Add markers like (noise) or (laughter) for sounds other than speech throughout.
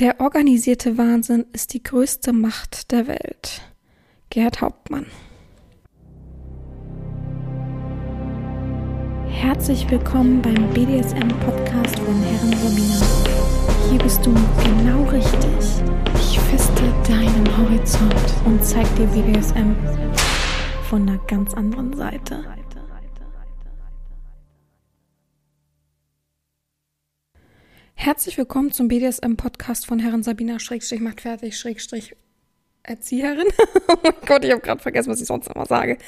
Der organisierte Wahnsinn ist die größte Macht der Welt. Gerhard Hauptmann. Herzlich willkommen beim BDSM-Podcast von Herren Romina. Hier bist du genau richtig. Ich feste deinen Horizont und zeig dir BDSM von einer ganz anderen Seite. Herzlich willkommen zum BDSM-Podcast von Herren Sabina Schrägstrich macht fertig Schrägstrich Erzieherin. (laughs) oh Gott, ich habe gerade vergessen, was ich sonst immer sage.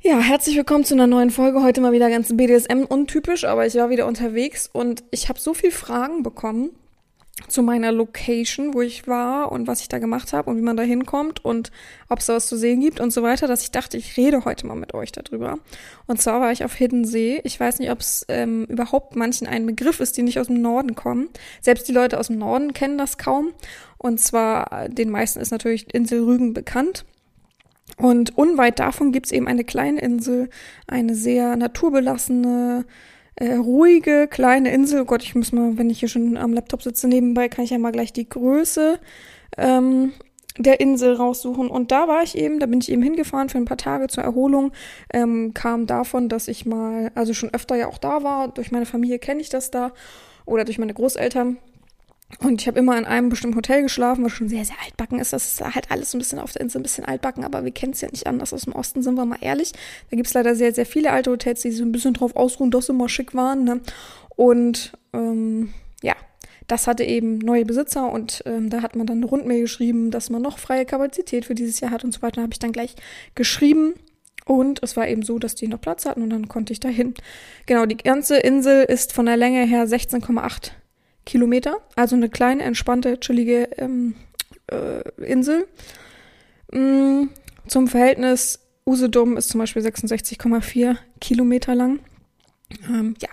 Ja, herzlich willkommen zu einer neuen Folge. Heute mal wieder ganz BDSM untypisch, aber ich war wieder unterwegs und ich habe so viel Fragen bekommen zu meiner Location, wo ich war und was ich da gemacht habe und wie man da hinkommt und ob es da was zu sehen gibt und so weiter, dass ich dachte, ich rede heute mal mit euch darüber. Und zwar war ich auf Hidden See. Ich weiß nicht, ob es ähm, überhaupt manchen ein Begriff ist, die nicht aus dem Norden kommen. Selbst die Leute aus dem Norden kennen das kaum. Und zwar, den meisten ist natürlich Insel Rügen bekannt. Und unweit davon gibt's eben eine kleine Insel, eine sehr naturbelassene, äh, ruhige kleine Insel. Oh Gott, ich muss mal, wenn ich hier schon am Laptop sitze nebenbei, kann ich ja mal gleich die Größe ähm, der Insel raussuchen. Und da war ich eben, da bin ich eben hingefahren für ein paar Tage zur Erholung. Ähm, kam davon, dass ich mal, also schon öfter ja auch da war. Durch meine Familie kenne ich das da oder durch meine Großeltern. Und ich habe immer in einem bestimmten Hotel geschlafen, was schon sehr, sehr altbacken ist. Das ist halt alles ein bisschen auf der Insel, ein bisschen altbacken, aber wir kennen es ja nicht anders. Aus dem Osten sind wir mal ehrlich. Da gibt's leider sehr, sehr viele alte Hotels, die so ein bisschen drauf ausruhen, dass sie immer schick waren. Ne? Und ähm, ja, das hatte eben neue Besitzer und ähm, da hat man dann eine Rundmail geschrieben, dass man noch freie Kapazität für dieses Jahr hat und so weiter. Da habe ich dann gleich geschrieben. Und es war eben so, dass die noch Platz hatten und dann konnte ich dahin. Genau, die ganze Insel ist von der Länge her 16,8 Kilometer, also eine kleine, entspannte, chillige ähm, äh, Insel. Mm, zum Verhältnis, Usedom ist zum Beispiel 66,4 Kilometer lang. Ähm, ja.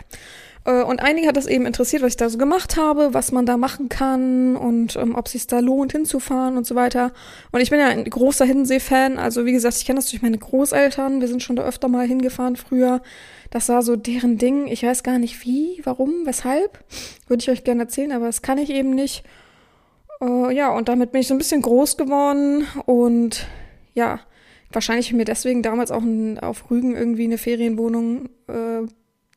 Äh, und einige hat das eben interessiert, was ich da so gemacht habe, was man da machen kann und ähm, ob es sich da lohnt, hinzufahren und so weiter. Und ich bin ja ein großer Hiddensee-Fan. Also wie gesagt, ich kenne das durch meine Großeltern. Wir sind schon da öfter mal hingefahren früher. Das war so deren Ding. Ich weiß gar nicht wie, warum, weshalb. Würde ich euch gerne erzählen, aber das kann ich eben nicht. Äh, ja, und damit bin ich so ein bisschen groß geworden und ja, wahrscheinlich mir deswegen damals auch ein, auf Rügen irgendwie eine Ferienwohnung äh,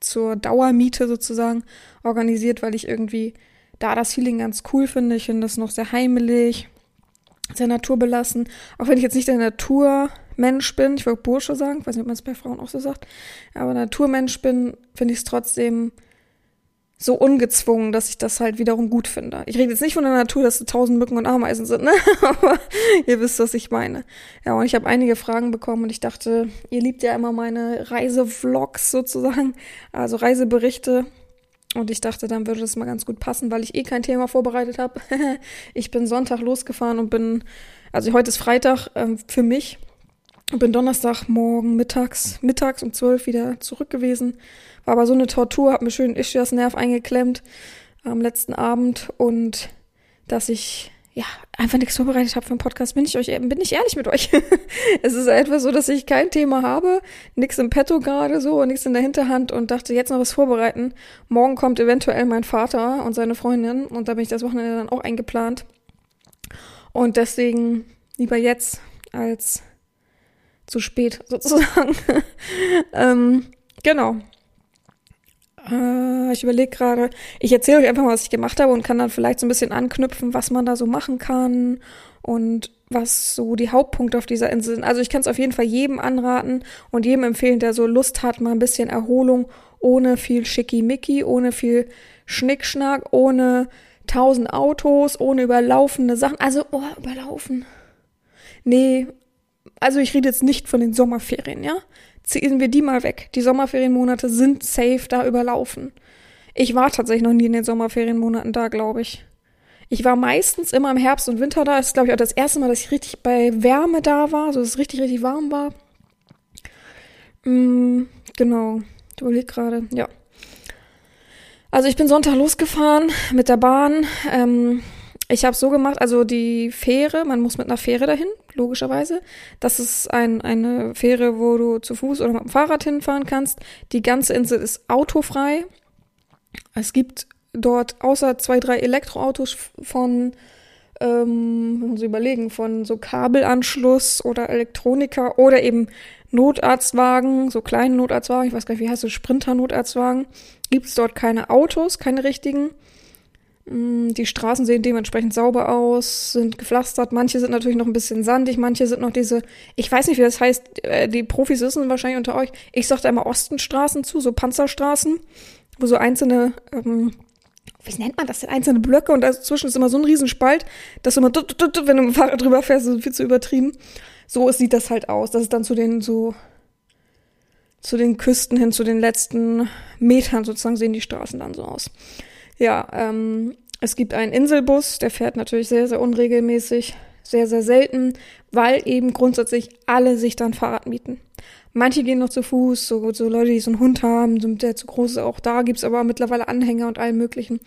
zur Dauermiete sozusagen organisiert, weil ich irgendwie da das Feeling ganz cool finde. Ich finde das noch sehr heimelig, sehr naturbelassen. Auch wenn ich jetzt nicht der Naturmensch bin, ich wollte Bursche sagen, ich weiß nicht, ob man es bei Frauen auch so sagt, aber Naturmensch bin, finde ich es trotzdem so ungezwungen, dass ich das halt wiederum gut finde. Ich rede jetzt nicht von der Natur, dass es tausend Mücken und Ameisen sind, ne? (laughs) Aber ihr wisst, was ich meine. Ja, und ich habe einige Fragen bekommen und ich dachte, ihr liebt ja immer meine Reisevlogs sozusagen, also Reiseberichte. Und ich dachte, dann würde das mal ganz gut passen, weil ich eh kein Thema vorbereitet habe. (laughs) ich bin Sonntag losgefahren und bin, also heute ist Freitag ähm, für mich. Und bin Donnerstagmorgen mittags, mittags um zwölf wieder zurück gewesen. War aber so eine Tortur, hab mir schön Ischias-Nerv eingeklemmt am letzten Abend und dass ich ja, einfach nichts vorbereitet habe für einen Podcast, bin ich euch, bin ich ehrlich mit euch. (laughs) es ist etwas so, dass ich kein Thema habe, nichts im Petto gerade so, nichts in der Hinterhand und dachte, jetzt noch was vorbereiten. Morgen kommt eventuell mein Vater und seine Freundin und da bin ich das Wochenende dann auch eingeplant. Und deswegen lieber jetzt als zu spät (laughs) sozusagen. ähm, genau. Äh, ich überlege gerade, ich erzähle euch einfach mal, was ich gemacht habe und kann dann vielleicht so ein bisschen anknüpfen, was man da so machen kann und was so die Hauptpunkte auf dieser Insel sind. Also ich kann es auf jeden Fall jedem anraten und jedem empfehlen, der so Lust hat, mal ein bisschen Erholung ohne viel Schickimicki, ohne viel Schnickschnack, ohne tausend Autos, ohne überlaufende Sachen. Also, oh, überlaufen. Nee, also ich rede jetzt nicht von den Sommerferien, ja? ziehen wir die mal weg. Die Sommerferienmonate sind safe da überlaufen. Ich war tatsächlich noch nie in den Sommerferienmonaten da, glaube ich. Ich war meistens immer im Herbst und Winter da. Das ist, glaube ich, auch das erste Mal, dass ich richtig bei Wärme da war, so dass es richtig, richtig warm war. Mm, genau. Ich überlege gerade, ja. Also ich bin Sonntag losgefahren mit der Bahn. Ähm, ich habe so gemacht, also die Fähre, man muss mit einer Fähre dahin, logischerweise. Das ist ein, eine Fähre, wo du zu Fuß oder mit dem Fahrrad hinfahren kannst. Die ganze Insel ist autofrei. Es gibt dort außer zwei, drei Elektroautos von, ähm, muss ich überlegen, von so Kabelanschluss oder Elektroniker oder eben Notarztwagen, so kleinen Notarztwagen, ich weiß gar nicht, wie heißt das, Sprinter-Notarztwagen, gibt es dort keine Autos, keine richtigen. Mm, die Straßen sehen dementsprechend sauber aus, sind gepflastert. Manche sind natürlich noch ein bisschen sandig, manche sind noch diese, ich weiß nicht, wie das heißt, äh, die Profis wissen wahrscheinlich unter euch. Ich sagte immer Ostenstraßen zu, so Panzerstraßen, wo so einzelne, ähm, wie nennt man das denn, einzelne Blöcke und dazwischen ist immer so ein Riesenspalt, dass du immer, wenn du mit dem Fahrrad drüber fährst, ist viel zu übertrieben. So sieht das halt aus. Das ist dann zu den so, zu den Küsten hin, zu den letzten Metern sozusagen sehen die Straßen dann so aus. Ja, ähm, es gibt einen Inselbus, der fährt natürlich sehr, sehr unregelmäßig, sehr, sehr selten, weil eben grundsätzlich alle sich dann Fahrrad mieten. Manche gehen noch zu Fuß, so, so Leute, die so einen Hund haben, der zu groß ist, auch da gibt's aber mittlerweile Anhänger und allem möglichen.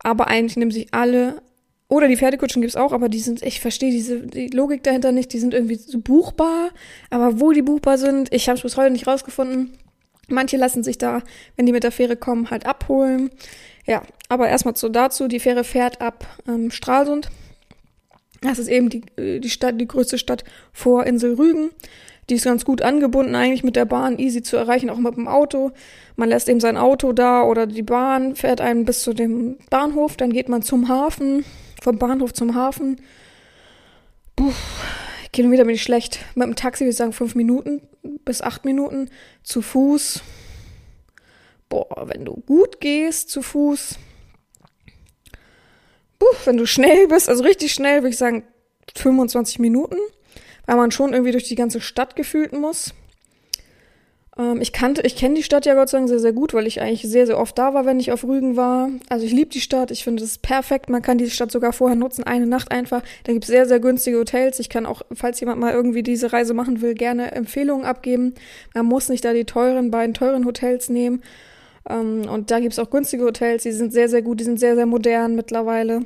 Aber eigentlich nehmen sich alle, oder die Pferdekutschen gibt's auch, aber die sind, ich verstehe diese die Logik dahinter nicht, die sind irgendwie so buchbar, aber wo die buchbar sind, ich habe es bis heute nicht rausgefunden. Manche lassen sich da, wenn die mit der Fähre kommen, halt abholen. Ja, aber erstmal so dazu, die Fähre fährt ab ähm, Stralsund. Das ist eben die, äh, die Stadt, die größte Stadt vor Insel Rügen. Die ist ganz gut angebunden eigentlich mit der Bahn, easy zu erreichen, auch mit dem Auto. Man lässt eben sein Auto da oder die Bahn fährt einen bis zu dem Bahnhof, dann geht man zum Hafen, vom Bahnhof zum Hafen. Puh, Kilometer bin ich schlecht. Mit dem Taxi würde ich sagen fünf Minuten bis acht Minuten. Zu Fuß boah, wenn du gut gehst zu Fuß, buh, wenn du schnell bist, also richtig schnell, würde ich sagen 25 Minuten, weil man schon irgendwie durch die ganze Stadt gefühlt muss. Ähm, ich kannte, ich kenne die Stadt ja Gott sei Dank sehr, sehr gut, weil ich eigentlich sehr, sehr oft da war, wenn ich auf Rügen war. Also ich liebe die Stadt, ich finde es perfekt. Man kann die Stadt sogar vorher nutzen, eine Nacht einfach. Da gibt es sehr, sehr günstige Hotels. Ich kann auch, falls jemand mal irgendwie diese Reise machen will, gerne Empfehlungen abgeben. Man muss nicht da die teuren, beiden teuren Hotels nehmen. Ähm, und da gibt's auch günstige Hotels, die sind sehr, sehr gut, die sind sehr, sehr modern mittlerweile.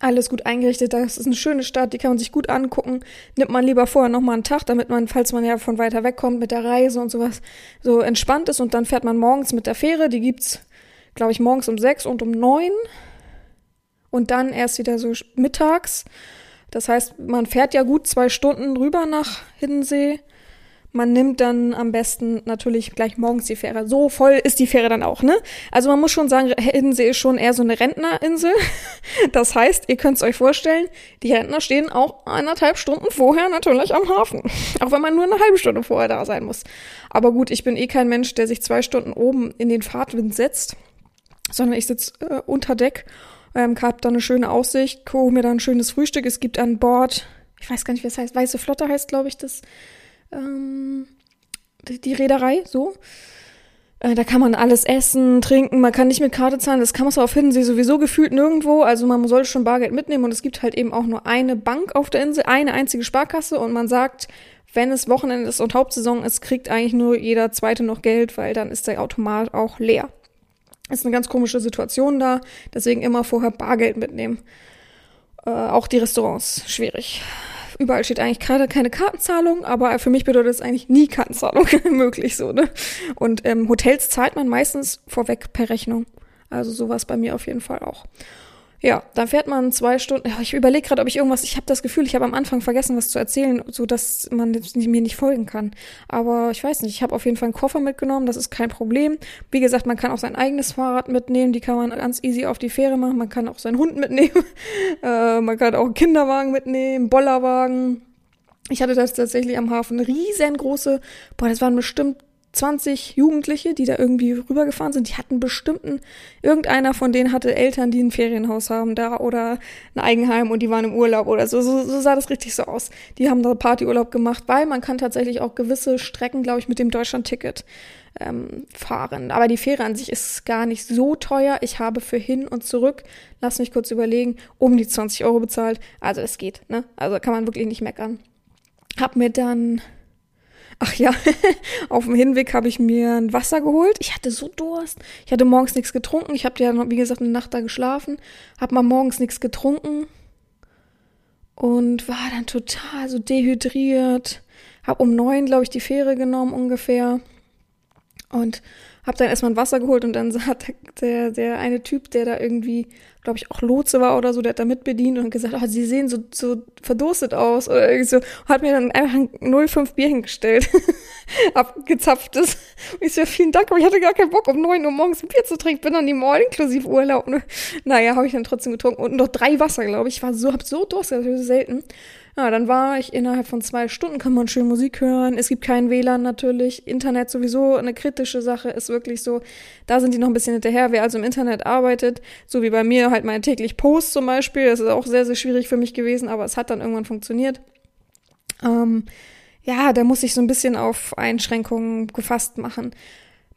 Alles gut eingerichtet, das ist eine schöne Stadt, die kann man sich gut angucken. Nimmt man lieber vorher nochmal einen Tag, damit man, falls man ja von weiter weg kommt mit der Reise und sowas, so entspannt ist und dann fährt man morgens mit der Fähre, die gibt's, glaube ich, morgens um sechs und um neun und dann erst wieder so mittags. Das heißt, man fährt ja gut zwei Stunden rüber nach Hiddensee man nimmt dann am besten natürlich gleich morgens die Fähre. So voll ist die Fähre dann auch, ne? Also man muss schon sagen, Hiddensee ist schon eher so eine Rentnerinsel. (laughs) Das heißt, ihr könnt es euch vorstellen, die Rentner stehen auch eineinhalb Stunden vorher natürlich am Hafen. (laughs) Auch wenn man nur eine halbe Stunde vorher da sein muss. Aber gut, ich bin eh kein Mensch, der sich zwei Stunden oben in den Fahrtwind setzt, sondern ich sitze äh, unter Deck, ähm, hab da eine schöne Aussicht, hole mir dann ein schönes Frühstück. Es gibt an Bord, ich weiß gar nicht, wie es heißt, Weiße Flotte heißt, glaube ich, das ähm, die, die Reederei, so. Äh, da kann man alles essen, trinken, man kann nicht mit Karte zahlen, das kann man so auf Hiddensee sowieso gefühlt nirgendwo, also man soll schon Bargeld mitnehmen und es gibt halt eben auch nur eine Bank auf der Insel, eine einzige Sparkasse und man sagt, wenn es Wochenende ist und Hauptsaison ist, kriegt eigentlich nur jeder Zweite noch Geld, weil dann ist der Automat auch leer. Ist eine ganz komische Situation da, deswegen immer vorher Bargeld mitnehmen. Äh, auch die Restaurants, schwierig. Überall steht eigentlich gerade keine Kartenzahlung, aber für mich bedeutet es eigentlich nie Kartenzahlung (laughs) möglich so, ne? Und ähm, Hotels zahlt man meistens vorweg per Rechnung. Also sowas bei mir auf jeden Fall auch. Ja, dann fährt man zwei Stunden. Ich überlege gerade, ob ich irgendwas. Ich habe das Gefühl, ich habe am Anfang vergessen, was zu erzählen, so dass man mir nicht folgen kann. Aber ich weiß nicht. Ich habe auf jeden Fall einen Koffer mitgenommen. Das ist kein Problem. Wie gesagt, man kann auch sein eigenes Fahrrad mitnehmen. Die kann man ganz easy auf die Fähre machen. Man kann auch seinen Hund mitnehmen. (laughs) äh, man kann auch einen Kinderwagen mitnehmen, Bollerwagen. Ich hatte das tatsächlich am Hafen riesengroße. Boah, das waren bestimmt 20 Jugendliche, die da irgendwie rübergefahren sind, die hatten bestimmten, irgendeiner von denen hatte Eltern, die ein Ferienhaus haben da oder ein Eigenheim und die waren im Urlaub oder so. So, so sah das richtig so aus. Die haben da Partyurlaub gemacht, weil man kann tatsächlich auch gewisse Strecken, glaube ich, mit dem Deutschland-Ticket ähm, fahren. Aber die Fähre an sich ist gar nicht so teuer. Ich habe für hin und zurück, lass mich kurz überlegen, um die 20 Euro bezahlt. Also es geht, ne? Also kann man wirklich nicht meckern. Hab mir dann Ach ja, (laughs) auf dem Hinweg habe ich mir ein Wasser geholt. Ich hatte so Durst. Ich hatte morgens nichts getrunken. Ich habe ja, wie gesagt, eine Nacht da geschlafen. Habe mal morgens nichts getrunken. Und war dann total so dehydriert. Hab um neun, glaube ich, die Fähre genommen ungefähr. Und hab dann erstmal ein Wasser geholt und dann (laughs) hat der, der eine Typ, der da irgendwie, glaube ich, auch Lotse war oder so, der hat da mitbedient und gesagt, oh, sie sehen so, so verdurstet aus oder irgendwie so, hat mir dann einfach ein 05 Bier hingestellt, (laughs) abgezapftes. Und ich so, vielen Dank, aber ich hatte gar keinen Bock, um 9 Uhr morgens ein Bier zu trinken, bin dann die Mall inklusive Urlaub. Naja, habe ich dann trotzdem getrunken und noch drei Wasser, glaube ich. Ich war so, hab so Durst, das so selten. Ja, dann war ich innerhalb von zwei Stunden, kann man schön Musik hören. Es gibt keinen WLAN natürlich. Internet sowieso eine kritische Sache, ist wirklich so. Da sind die noch ein bisschen hinterher. Wer also im Internet arbeitet, so wie bei mir halt meine täglich Post zum Beispiel, das ist auch sehr, sehr schwierig für mich gewesen, aber es hat dann irgendwann funktioniert. Ähm, ja, da muss ich so ein bisschen auf Einschränkungen gefasst machen.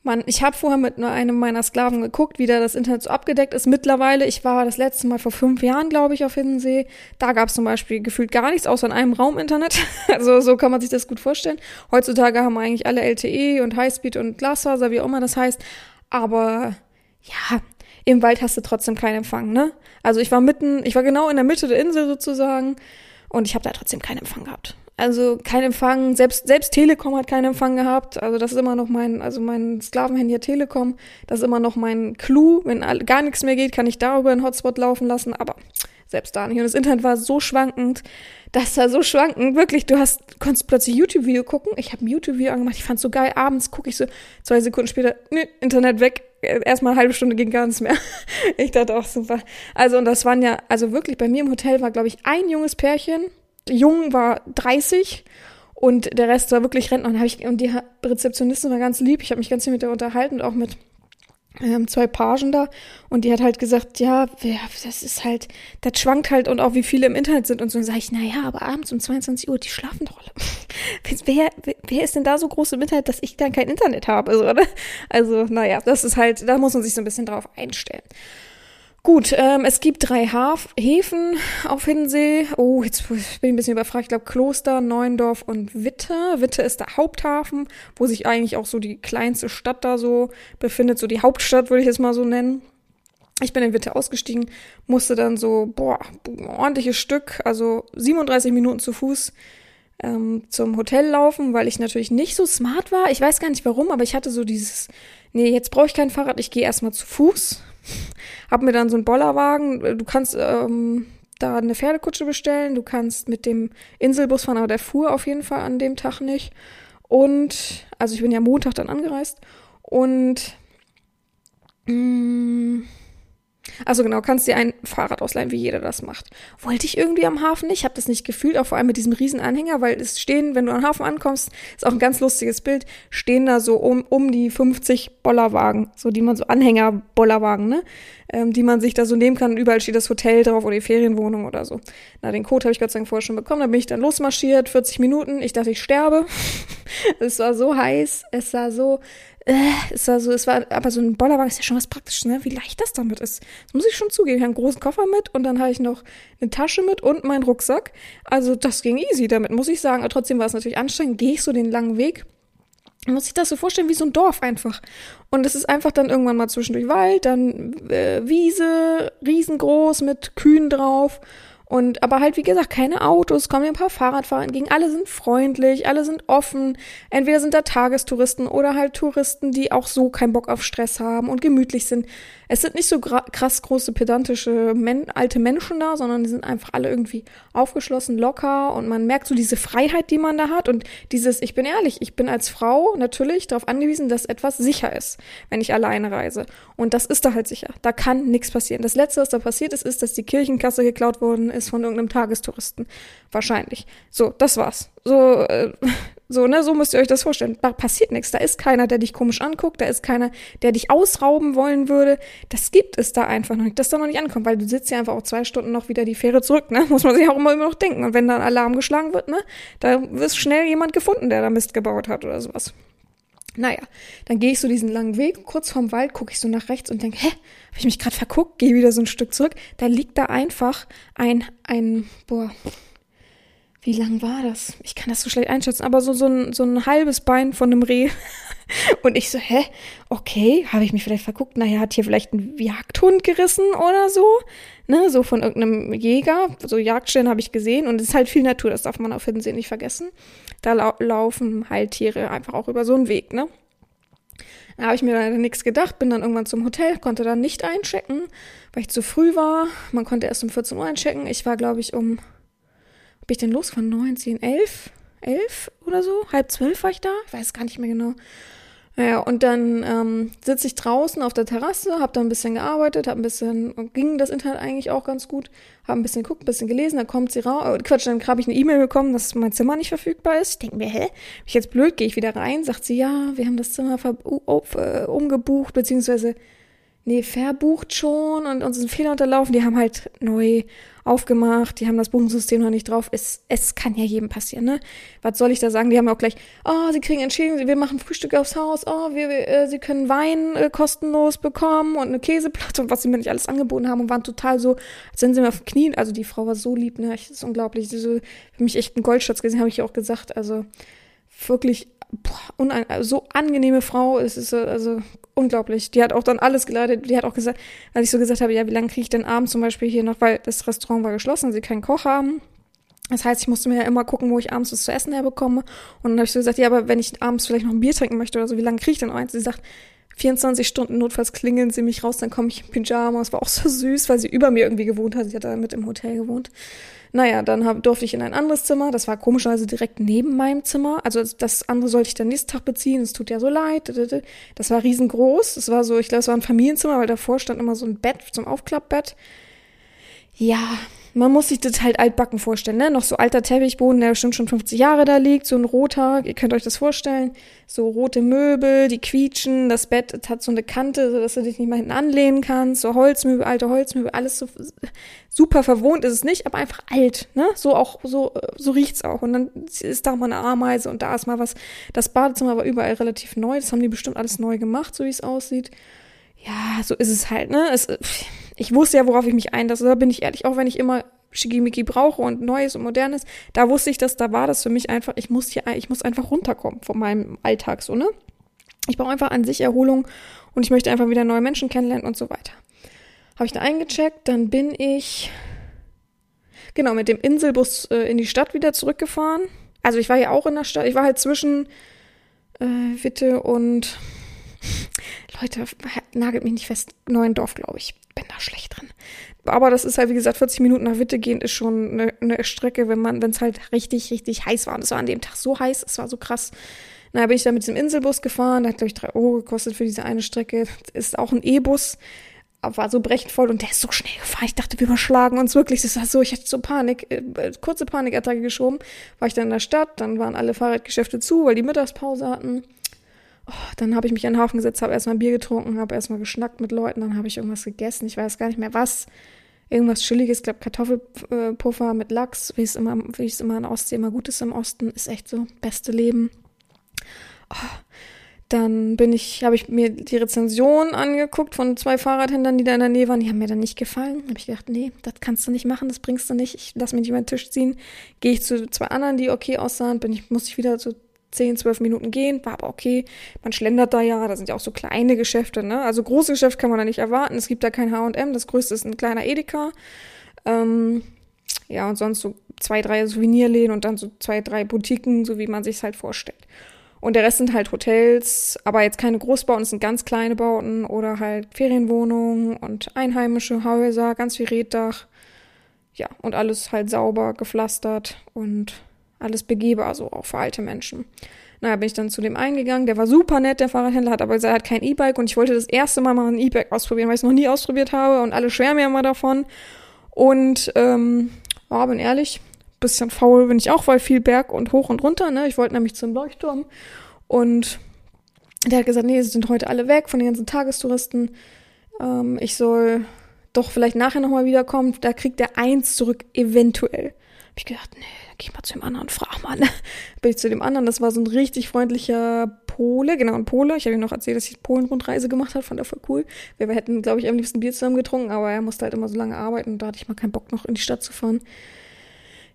Man, ich habe vorher mit nur einem meiner Sklaven geguckt, wie da das Internet so abgedeckt ist. Mittlerweile, ich war das letzte Mal vor fünf Jahren, glaube ich, auf Hiddensee. Da gab es zum Beispiel gefühlt gar nichts, außer in einem Raum Internet. (laughs) Also so kann man sich das gut vorstellen. Heutzutage haben wir eigentlich alle LTE und Highspeed und Glasfaser, wie auch immer das heißt. Aber ja, im Wald hast du trotzdem keinen Empfang, ne? Also ich war mitten, ich war genau in der Mitte der Insel sozusagen und ich habe da trotzdem keinen Empfang gehabt. Also kein Empfang, selbst, selbst Telekom hat keinen Empfang gehabt. Also das ist immer noch mein, also mein Sklavenhandy hat Telekom. Das ist immer noch mein Clou. Wenn gar nichts mehr geht, kann ich darüber einen Hotspot laufen lassen, aber selbst da nicht. Und das Internet war so schwankend, das war so schwankend. Wirklich, du hast, konntest plötzlich YouTube-Video gucken. Ich habe ein YouTube-Video angemacht, ich fand's so geil. Abends gucke ich so, zwei Sekunden später, nö, Internet weg. Erstmal eine halbe Stunde ging gar nichts mehr. (laughs) Ich dachte auch super. Also, und das waren ja, also wirklich, bei mir im Hotel war, glaube ich, ein junges Pärchen, jung war 30 und der Rest war wirklich Rentner. Und, ich, und die Rezeptionistin war ganz lieb. Ich habe mich ganz viel mit der unterhalten und auch mit ähm, zwei Pagen da. Und die hat halt gesagt, ja, das ist halt, das schwankt halt und auch wie viele im Internet sind und so. Sage ich, naja, aber abends um 22 Uhr, die schlafen doch alle. (laughs) wer, wer ist denn da so groß im Internet, dass ich dann kein Internet habe, oder? Also, naja, das ist halt, da muss man sich so ein bisschen drauf einstellen. Gut, ähm, es gibt drei Haf Häfen auf Hiddensee. Oh, jetzt bin ich ein bisschen überfragt. Ich glaube Kloster, Neuendorf und Witte. Witte ist der Haupthafen, wo sich eigentlich auch so die kleinste Stadt da so befindet. So die Hauptstadt würde ich jetzt mal so nennen. Ich bin in Witte ausgestiegen, musste dann so, boah, ordentliches Stück, also 37 Minuten zu Fuß ähm, zum Hotel laufen, weil ich natürlich nicht so smart war. Ich weiß gar nicht warum, aber ich hatte so dieses, nee, jetzt brauche ich kein Fahrrad, ich gehe erstmal zu Fuß hab mir dann so einen Bollerwagen. Du kannst ähm, da eine Pferdekutsche bestellen. Du kannst mit dem Inselbus fahren, aber der fuhr auf jeden Fall an dem Tag nicht. Und, also ich bin ja Montag dann angereist. Und, mh, mm, also genau, kannst dir ein Fahrrad ausleihen, wie jeder das macht. Wollte ich irgendwie am Hafen nicht, habe das nicht gefühlt, auch vor allem mit diesem riesen Anhänger, weil es stehen, wenn du am Hafen ankommst, ist auch ein ganz lustiges Bild, stehen da so um, um die 50 Bollerwagen, so die man so Anhänger-Bollerwagen, ne? Ähm, die man sich da so nehmen kann. Überall steht das Hotel drauf oder die Ferienwohnung oder so. Na, den Code habe ich Gott sei Dank vorher schon bekommen. Da bin ich dann losmarschiert, 40 Minuten. Ich dachte, ich sterbe. (laughs) es war so heiß, es war so äh, war so, es war, aber so ein Bollerwagen ist ja schon was Praktisches, ne? Wie leicht das damit ist. Das muss ich schon zugeben. Ich habe einen großen Koffer mit und dann habe ich noch eine Tasche mit und meinen Rucksack. Also das ging easy damit, muss ich sagen. Aber trotzdem war es natürlich anstrengend. Gehe ich so den langen Weg. Muss sich das so vorstellen wie so ein Dorf einfach. Und es ist einfach dann irgendwann mal zwischendurch Wald, dann äh, Wiese, riesengroß mit Kühen drauf und aber halt, wie gesagt, keine Autos, kommen ein paar Fahrradfahrer entgegen. Alle sind freundlich, alle sind offen. Entweder sind da Tagestouristen oder halt Touristen, die auch so keinen Bock auf Stress haben und gemütlich sind. Es sind nicht so krass große, pedantische Men alte Menschen da, sondern die sind einfach alle irgendwie aufgeschlossen, locker und man merkt so diese Freiheit, die man da hat und dieses, ich bin ehrlich, ich bin als Frau natürlich darauf angewiesen, dass etwas sicher ist, wenn ich alleine reise. Und das ist da halt sicher. Da kann nichts passieren. Das Letzte, was da passiert ist, ist, dass die Kirchenkasse geklaut worden ist von irgendeinem Tagestouristen. Wahrscheinlich. So, das war's. So, äh, (laughs) so, ne, so müsst ihr euch das vorstellen. Da passiert nichts. Da ist keiner, der dich komisch anguckt, da ist keiner, der dich ausrauben wollen würde. Das gibt es da einfach noch nicht. Das da noch nicht ankommt, weil du sitzt ja einfach auch zwei Stunden noch wieder die Fähre zurück, ne? (laughs) Muss man sich auch immer, immer noch denken. Und wenn dann Alarm geschlagen wird, ne, da wird schnell jemand gefunden, der da Mist gebaut hat oder sowas. Naja, dann gehe ich so diesen langen Weg, kurz vorm Wald, gucke ich so nach rechts und denke, hä, habe ich mich gerade verguckt, gehe wieder so ein Stück zurück. Da liegt da einfach ein, ein, boah, wie lang war das? Ich kann das so schlecht einschätzen, aber so, so, ein, so ein halbes Bein von einem Reh. (laughs) Und ich so, hä? Okay, habe ich mich vielleicht verguckt? Naja, hat hier vielleicht ein Jagdhund gerissen oder so? Ne, so von irgendeinem Jäger. So Jagdstellen habe ich gesehen. Und es ist halt viel Natur, das darf man auf Hiddensee nicht vergessen. Da lau laufen Heiltiere einfach auch über so einen Weg, ne? Da habe ich mir leider nichts gedacht, bin dann irgendwann zum Hotel, konnte dann nicht einchecken, weil ich zu früh war. Man konnte erst um 14 Uhr einchecken. Ich war, glaube ich, um, hab ich denn los von 9, 10, 11? 11 oder so? Halb zwölf war ich da? Ich weiß gar nicht mehr genau. Naja, und dann ähm, sitze ich draußen auf der Terrasse, habe da ein bisschen gearbeitet, habe ein bisschen, ging das Internet eigentlich auch ganz gut, habe ein bisschen geguckt, ein bisschen gelesen, dann kommt sie raus, äh, Quatsch, dann habe ich eine E-Mail bekommen, dass mein Zimmer nicht verfügbar ist. Ich denke mir, hä, bin ich jetzt blöd, gehe ich wieder rein, sagt sie, ja, wir haben das Zimmer äh, umgebucht, beziehungsweise nee, verbucht schon und uns sind Fehler unterlaufen. Die haben halt neu aufgemacht, die haben das Buchungssystem noch nicht drauf. Es, es kann ja jedem passieren, ne? Was soll ich da sagen? Die haben auch gleich, oh, sie kriegen Entschädigung, wir machen Frühstück aufs Haus, oh, wir, wir äh, sie können Wein äh, kostenlos bekommen und eine Käseplatte und was sie mir nicht alles angeboten haben und waren total so, als wenn sie mir auf den Knien, also die Frau war so lieb, ne? Das ist unglaublich. Sie so, für mich echt ein Goldschatz gesehen, habe ich auch gesagt. Also wirklich boah, so angenehme Frau. Es ist also unglaublich. Die hat auch dann alles geleitet. Die hat auch gesagt, als ich so gesagt habe, ja, wie lange kriege ich denn abends zum Beispiel hier noch, weil das Restaurant war geschlossen, sie keinen Koch haben. Das heißt, ich musste mir ja immer gucken, wo ich abends was zu essen herbekomme. Und dann habe ich so gesagt, ja, aber wenn ich abends vielleicht noch ein Bier trinken möchte oder so, wie lange kriege ich denn eins? Sie sagt, 24 Stunden notfalls klingeln sie mich raus, dann komme ich in Pyjama. Es war auch so süß, weil sie über mir irgendwie gewohnt hat. Sie hat da mit im Hotel gewohnt. Naja, dann hab, durfte ich in ein anderes Zimmer. Das war komischerweise direkt neben meinem Zimmer. Also das andere sollte ich dann nächsten Tag beziehen. Es tut ja so leid. Das war riesengroß. Das war so, ich glaube, es war ein Familienzimmer, weil davor stand immer so ein Bett zum Aufklappbett. Ja, man muss sich das halt altbacken vorstellen, ne? Noch so alter Teppichboden, der bestimmt schon 50 Jahre da liegt, so ein roter, ihr könnt euch das vorstellen, so rote Möbel, die quietschen, das Bett das hat so eine Kante, so dass du dich nicht mal hinten anlehnen kannst, so Holzmöbel, alte Holzmöbel, alles so super verwohnt ist es nicht, aber einfach alt, ne? So auch, so, so riecht's auch. Und dann ist da mal eine Ameise und da ist mal was. Das Badezimmer war überall relativ neu, das haben die bestimmt alles neu gemacht, so wie es aussieht ja, so ist es halt, ne? Es, ich wusste ja, worauf ich mich einlasse. Da bin ich ehrlich, auch wenn ich immer Schickimicki brauche und Neues und Modernes, da wusste ich, dass da war das für mich einfach, ich muss hier, ich muss einfach runterkommen von meinem Alltag, so, ne? Ich brauche einfach an sich Erholung und ich möchte einfach wieder neue Menschen kennenlernen und so weiter. Habe ich da eingecheckt, dann bin ich, genau, mit dem Inselbus äh, in die Stadt wieder zurückgefahren. Also ich war ja auch in der Stadt, ich war halt zwischen äh, Witte und (laughs) Leute, nagelt mich nicht fest, Neuendorf, glaube ich. Bin da schlecht drin. Aber das ist halt, wie gesagt, 40 Minuten nach Witte gehen ist schon eine, eine Strecke, wenn man, wenn es halt richtig, richtig heiß war. Und es war an dem Tag so heiß, es war so krass. Na, bin ich da mit diesem Inselbus gefahren, hat, glaube ich, drei Euro gekostet für diese eine Strecke. Ist auch ein E-Bus, war so brechtvoll und der ist so schnell gefahren. Ich dachte, wir überschlagen uns wirklich. Das war so, ich hatte so Panik, äh, kurze Panikattacke geschoben. War ich dann in der Stadt, dann waren alle Fahrradgeschäfte zu, weil die Mittagspause hatten. Oh, dann habe ich mich an den Hafen gesetzt, habe erstmal Bier getrunken, habe erstmal geschnackt mit Leuten, dann habe ich irgendwas gegessen, ich weiß gar nicht mehr was. Irgendwas Chilliges, glaube Kartoffelpuffer mit Lachs, wie es immer, wie es immer in Ostsee immer gut ist im Osten, ist echt so, beste Leben. Oh, dann bin ich, habe ich mir die Rezension angeguckt von zwei Fahrradhändlern, die da in der Nähe waren. Die haben mir dann nicht gefallen. Habe ich gedacht, nee, das kannst du nicht machen, das bringst du nicht. Ich lass mich nicht über den Tisch ziehen. Gehe ich zu zwei anderen, die okay aussahen, bin ich, muss ich wieder zu 10, 12 Minuten gehen, war aber okay. Man schlendert da ja, da sind ja auch so kleine Geschäfte, ne? Also große Geschäfte kann man da nicht erwarten. Es gibt da kein H&M, das größte ist ein kleiner Edeka. Ähm, ja, und sonst so zwei, drei Souvenirläden und dann so zwei, drei Boutiquen, so wie man sich's halt vorstellt. Und der Rest sind halt Hotels, aber jetzt keine Großbauten, es sind ganz kleine Bauten oder halt Ferienwohnungen und einheimische Häuser, ganz viel Reddach. Ja, und alles halt sauber, gepflastert und alles begehbar, so auch für alte Menschen. Naja, bin ich dann zu dem eingegangen, der war super nett, der Fahrradhändler hat aber er hat kein E-Bike und ich wollte das erste Mal mal ein E-Bike ausprobieren, weil ich es noch nie ausprobiert habe und alle schwärmen ja immer davon. Und ähm, ja, bin ehrlich, bisschen faul bin ich auch, weil viel Berg und hoch und runter, ne? Ich wollte nämlich zum Leuchtturm und der hat gesagt, nee, sie sind heute alle weg von den ganzen Tagestouristen. Ähm, ich soll doch vielleicht nachher nochmal wiederkommen. Da kriegt er eins zurück, eventuell. Ich gedacht, nee, geh mal zu dem anderen und frag mal. Bin ich zu dem anderen, das war so ein richtig freundlicher Pole, genau, ein Pole. Ich habe ihm noch erzählt, dass ich Polen-Rundreise gemacht habe, fand er voll cool. Wir hätten, glaube ich, am liebsten Bier zusammen getrunken, aber er musste halt immer so lange arbeiten und da hatte ich mal keinen Bock, noch in die Stadt zu fahren.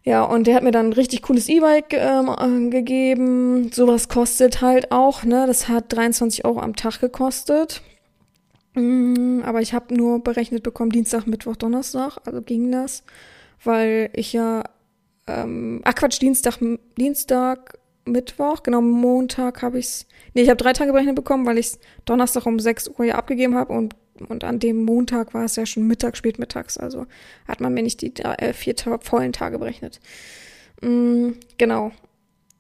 Ja, und der hat mir dann ein richtig cooles E-Bike ähm, gegeben. Sowas kostet halt auch, ne? Das hat 23 Euro am Tag gekostet. Mm, aber ich habe nur berechnet bekommen Dienstag, Mittwoch, Donnerstag, also ging das, weil ich ja ähm, ach Quatsch, Dienstag, Dienstag, Mittwoch, genau Montag habe ich's. Nee, ich habe drei Tage berechnet bekommen, weil ich Donnerstag um 6 Uhr ja abgegeben habe und und an dem Montag war es ja schon Mittag, spätmittags. Also hat man mir nicht die äh, vier vollen Tage berechnet. Mm, genau.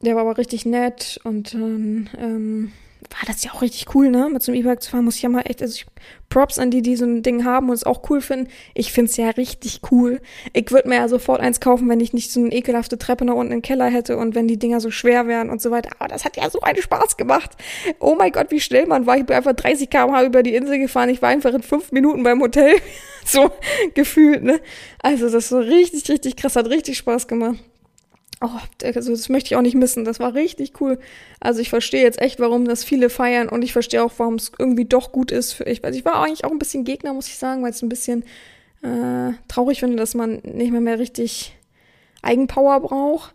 Der war aber richtig nett und dann ähm, war das ja auch richtig cool, ne? Mit so einem E-Bike zu fahren, muss ich ja mal echt, also ich, Props an die, die so ein Ding haben und es auch cool finden. Ich find's ja richtig cool. Ich würde mir ja sofort eins kaufen, wenn ich nicht so eine ekelhafte Treppe nach unten im Keller hätte und wenn die Dinger so schwer wären und so weiter. Aber das hat ja so einen Spaß gemacht. Oh mein Gott, wie schnell man war. Ich bin einfach 30 km/h über die Insel gefahren. Ich war einfach in fünf Minuten beim Hotel. (laughs) so gefühlt, ne? Also das ist so richtig, richtig krass. Hat richtig Spaß gemacht. Oh, also das möchte ich auch nicht missen. Das war richtig cool. Also ich verstehe jetzt echt, warum das viele feiern und ich verstehe auch, warum es irgendwie doch gut ist für ich. Also ich war eigentlich auch ein bisschen Gegner, muss ich sagen, weil es ein bisschen äh, traurig finde, dass man nicht mehr mehr richtig Eigenpower braucht.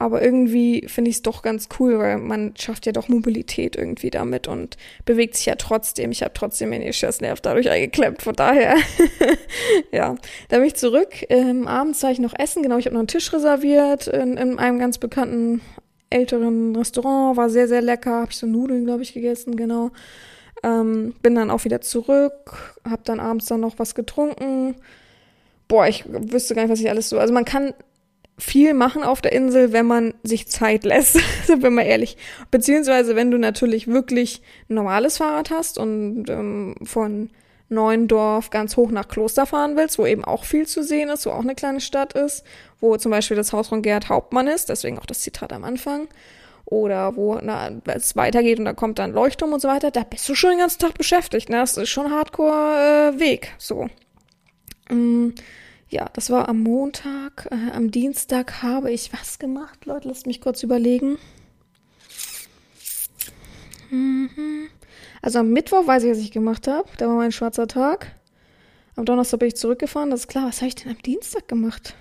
Aber irgendwie finde ich es doch ganz cool, weil man schafft ja doch Mobilität irgendwie damit und bewegt sich ja trotzdem. Ich habe trotzdem den Nerv dadurch eingeklemmt. Von daher, (laughs) ja. Da bin ich zurück. Ähm, abends war ich noch essen. Genau, ich habe noch einen Tisch reserviert in, in einem ganz bekannten älteren Restaurant. War sehr, sehr lecker. Habe ich so Nudeln, glaube ich, gegessen, genau. Ähm, bin dann auch wieder zurück. Habe dann abends dann noch was getrunken. Boah, ich wüsste gar nicht, was ich alles so. Also man kann viel machen auf der Insel, wenn man sich Zeit lässt, (laughs) sind wir mal ehrlich. Beziehungsweise, wenn du natürlich wirklich ein normales Fahrrad hast und ähm, von Neuendorf ganz hoch nach Kloster fahren willst, wo eben auch viel zu sehen ist, wo auch eine kleine Stadt ist, wo zum Beispiel das Haus von Gerd Hauptmann ist, deswegen auch das Zitat am Anfang, oder wo na, es weitergeht und da kommt dann Leuchtturm und so weiter, da bist du schon den ganzen Tag beschäftigt. Ne? Das ist schon Hardcore-Weg, äh, so. Mm ja, das war am Montag. Äh, am Dienstag habe ich was gemacht, Leute. Lasst mich kurz überlegen. Mhm. Also am Mittwoch weiß ich, was ich gemacht habe. Da war mein schwarzer Tag. Am Donnerstag bin ich zurückgefahren. Das ist klar. Was habe ich denn am Dienstag gemacht?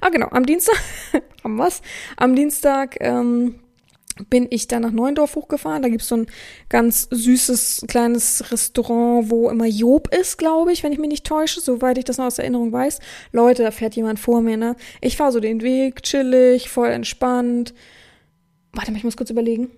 Ah, genau. Am Dienstag (laughs) haben wir's. Am Dienstag ähm, bin ich dann nach Neuendorf hochgefahren. Da gibt's so ein ganz süßes kleines Restaurant, wo immer Job ist, glaube ich, wenn ich mich nicht täusche, soweit ich das noch aus Erinnerung weiß. Leute, da fährt jemand vor mir, ne? Ich fahre so den Weg, chillig, voll entspannt. Warte mal, ich muss kurz überlegen.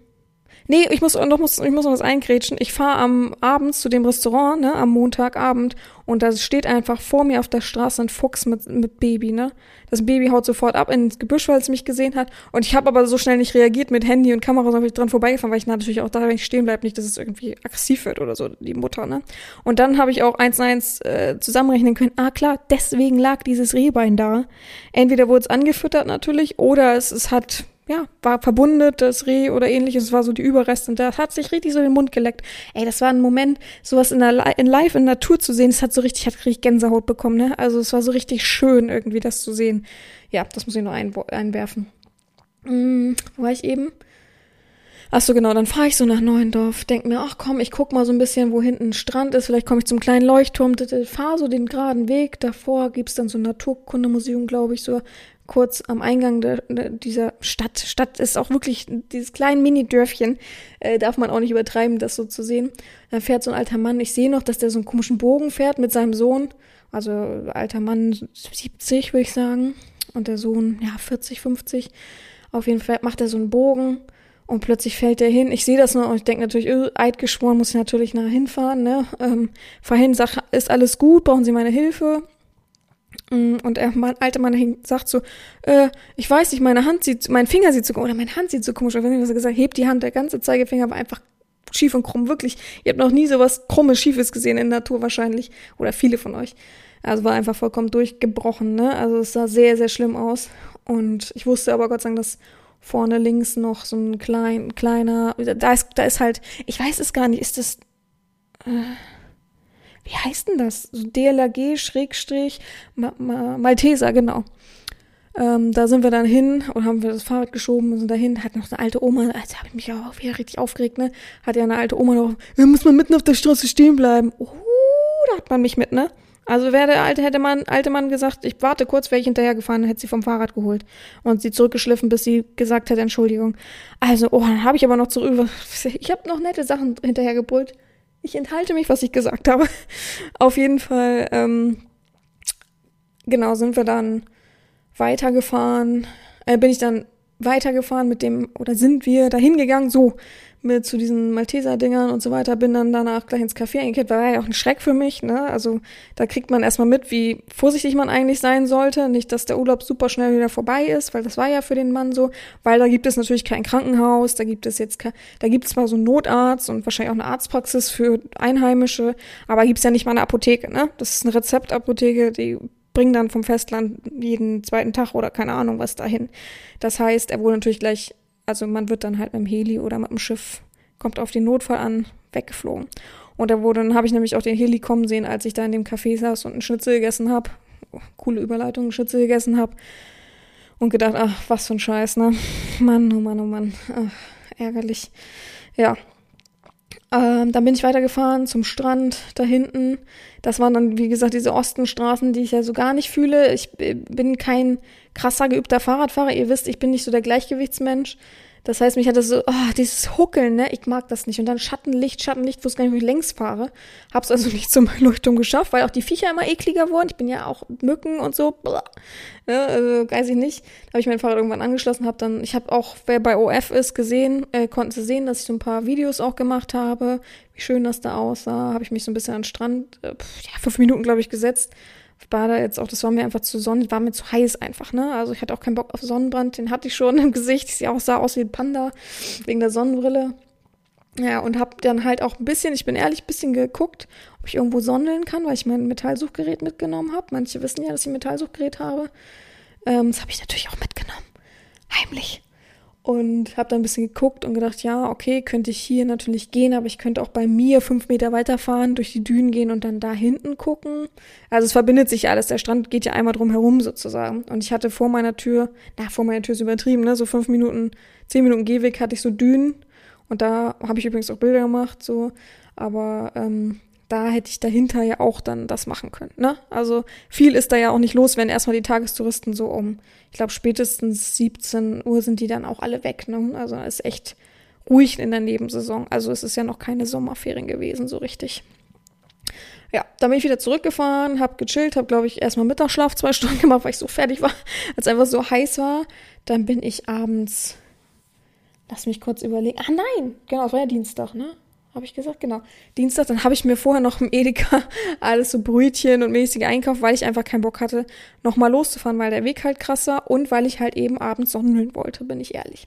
Nee, ich muss noch, muss, ich muss noch was eingrätschen. Ich fahre am Abend zu dem Restaurant, ne, am Montagabend, und da steht einfach vor mir auf der Straße ein Fuchs mit, mit Baby, ne. Das Baby haut sofort ab ins Gebüsch, weil es mich gesehen hat. Und ich habe aber so schnell nicht reagiert mit Handy und Kamera, sondern bin ich dran vorbeigefahren, weil ich natürlich auch da, wenn ich stehen bleibe, nicht, dass es irgendwie aggressiv wird oder so, die Mutter, ne. Und dann habe ich auch eins und eins äh, zusammenrechnen können. Ah, klar, deswegen lag dieses Rehbein da. Entweder wurde es angefüttert natürlich, oder es, es hat ja, war verbundet, das Reh oder ähnliches, es war so die Überreste und das hat sich richtig so den Mund geleckt. Ey, das war ein Moment, sowas in, der, in live in Natur zu sehen, das hat so richtig, hat richtig Gänsehaut bekommen, ne? Also es war so richtig schön irgendwie, das zu sehen. Ja, das muss ich noch ein, einwerfen. Hm, wo war ich eben? Ach so, genau, dann fahre ich so nach Neuendorf, denk mir, ach komm, ich guck mal so ein bisschen, wo hinten ein Strand ist, vielleicht komme ich zum kleinen Leuchtturm, fahre so den geraden Weg, davor gibt's dann so ein Naturkundemuseum, glaube ich, so kurz am Eingang der, dieser Stadt. Stadt ist auch wirklich dieses kleine Mini-Dörfchen. Äh, darf man auch nicht übertreiben, das so zu sehen. Da fährt so ein alter Mann. Ich sehe noch, dass der so einen komischen Bogen fährt mit seinem Sohn. Also alter Mann 70, würde ich sagen. Und der Sohn, ja, 40, 50. Auf jeden Fall macht er so einen Bogen. Und plötzlich fällt er hin. Ich sehe das nur und ich denke natürlich, öh, Eid geschworen, muss ich natürlich nachher hinfahren. Ne? Ähm, vorhin sag, ist alles gut, brauchen Sie meine Hilfe? Mm, und der Mann, alte Mann sagt so, äh, ich weiß nicht, meine Hand sieht, mein Finger sieht so komisch, oder meine Hand sieht so komisch. Und wenn ich gesagt, hebt die Hand, der ganze Zeigefinger war einfach schief und krumm, wirklich. Ihr habt noch nie sowas krummes, schiefes gesehen in der Natur wahrscheinlich. Oder viele von euch. Also war einfach vollkommen durchgebrochen, ne? Also es sah sehr, sehr schlimm aus. Und ich wusste aber Gott sei Dank, dass vorne links noch so ein klein, kleiner, da ist, da ist halt, ich weiß es gar nicht, ist das, äh, wie heißt denn das? So DLRG Schrägstrich Ma Ma Malteser, genau. Ähm, da sind wir dann hin und haben wir das Fahrrad geschoben und sind dahin. Hat noch eine alte Oma, also habe ich mich auch wieder richtig aufgeregt, ne? Hat ja eine alte Oma noch, da muss man mitten auf der Straße stehen bleiben. Oh, da hat man mich mit, ne? Also wäre der alte, hätte man, alte Mann gesagt, ich warte kurz, wäre ich hinterhergefahren, hätte sie vom Fahrrad geholt und sie zurückgeschliffen, bis sie gesagt hat, Entschuldigung. Also, oh, dann habe ich aber noch zurück, (laughs) ich habe noch nette Sachen hinterhergebrüllt. Ich enthalte mich, was ich gesagt habe. (laughs) Auf jeden Fall, ähm, genau, sind wir dann weitergefahren. Äh, bin ich dann weitergefahren mit dem, oder sind wir dahin gegangen, so, mit zu diesen Malteser-Dingern und so weiter, bin dann danach gleich ins Café eingekehrt, war ja auch ein Schreck für mich, ne? Also da kriegt man erstmal mit, wie vorsichtig man eigentlich sein sollte. Nicht, dass der Urlaub super schnell wieder vorbei ist, weil das war ja für den Mann so, weil da gibt es natürlich kein Krankenhaus, da gibt es jetzt da gibt es zwar so einen Notarzt und wahrscheinlich auch eine Arztpraxis für Einheimische, aber gibt es ja nicht mal eine Apotheke, ne? Das ist eine Rezeptapotheke, die bringen dann vom Festland jeden zweiten Tag oder keine Ahnung was dahin. Das heißt, er wurde natürlich gleich also man wird dann halt mit dem Heli oder mit dem Schiff, kommt auf den Notfall an, weggeflogen. Und da wurde, dann habe ich nämlich auch den Heli kommen sehen, als ich da in dem Café saß und einen Schnitzel gegessen habe. Oh, coole Überleitung, einen Schnitzel gegessen habe. Und gedacht, ach, was für ein Scheiß, ne? (laughs) Mann, oh Mann, oh Mann. Ach, ärgerlich. Ja, ähm, dann bin ich weitergefahren zum Strand da hinten. Das waren dann, wie gesagt, diese Ostenstraßen, die ich ja so gar nicht fühle. Ich bin kein krasser geübter Fahrradfahrer. Ihr wisst, ich bin nicht so der Gleichgewichtsmensch. Das heißt, mich hat das so, oh, dieses Huckeln, ne? Ich mag das nicht. Und dann Schattenlicht, Schattenlicht, wo es gar nicht, wie ich längs fahre. Hab's also nicht zum Leuchtturm geschafft, weil auch die Viecher immer ekliger wurden. Ich bin ja auch Mücken und so. Ne? Also, weiß ich nicht. Da habe ich mein Fahrrad irgendwann angeschlossen, hab dann, ich habe auch, wer bei OF ist, gesehen, äh, konnten sie sehen, dass ich so ein paar Videos auch gemacht habe, wie schön das da aussah. Habe ich mich so ein bisschen an den Strand, äh, ja, fünf Minuten, glaube ich, gesetzt war da jetzt auch, das war mir einfach zu sonnig, war mir zu heiß einfach, ne? Also ich hatte auch keinen Bock auf Sonnenbrand, den hatte ich schon (laughs) im Gesicht, ich auch sah aus wie ein Panda wegen der Sonnenbrille. Ja, und hab dann halt auch ein bisschen, ich bin ehrlich, ein bisschen geguckt, ob ich irgendwo sondeln kann, weil ich mein Metallsuchgerät mitgenommen habe. Manche wissen ja, dass ich ein Metallsuchgerät habe. Ähm, das habe ich natürlich auch mitgenommen. Heimlich und habe dann ein bisschen geguckt und gedacht, ja, okay, könnte ich hier natürlich gehen, aber ich könnte auch bei mir fünf Meter weiterfahren, durch die Dünen gehen und dann da hinten gucken. Also es verbindet sich alles. Der Strand geht ja einmal drum herum sozusagen. Und ich hatte vor meiner Tür, na, vor meiner Tür ist übertrieben, ne, so fünf Minuten, zehn Minuten Gehweg hatte ich so Dünen. Und da habe ich übrigens auch Bilder gemacht, so. Aber ähm, da hätte ich dahinter ja auch dann das machen können. Ne? Also viel ist da ja auch nicht los, wenn erstmal die Tagestouristen so um, ich glaube spätestens 17 Uhr sind die dann auch alle weg. Ne? Also ist echt ruhig in der Nebensaison. Also es ist ja noch keine Sommerferien gewesen, so richtig. Ja, dann bin ich wieder zurückgefahren, hab gechillt, hab glaube ich erstmal Mittagsschlaf zwei Stunden gemacht, weil ich so fertig war, (laughs) als einfach so heiß war. Dann bin ich abends, lass mich kurz überlegen. Ah nein, genau, es war ja Dienstag, ne? Habe ich gesagt, genau. Dienstag, dann habe ich mir vorher noch im Edeka (laughs) alles so Brötchen und mäßige Einkauf, weil ich einfach keinen Bock hatte, nochmal loszufahren, weil der Weg halt krass war und weil ich halt eben abends sonneln wollte, bin ich ehrlich.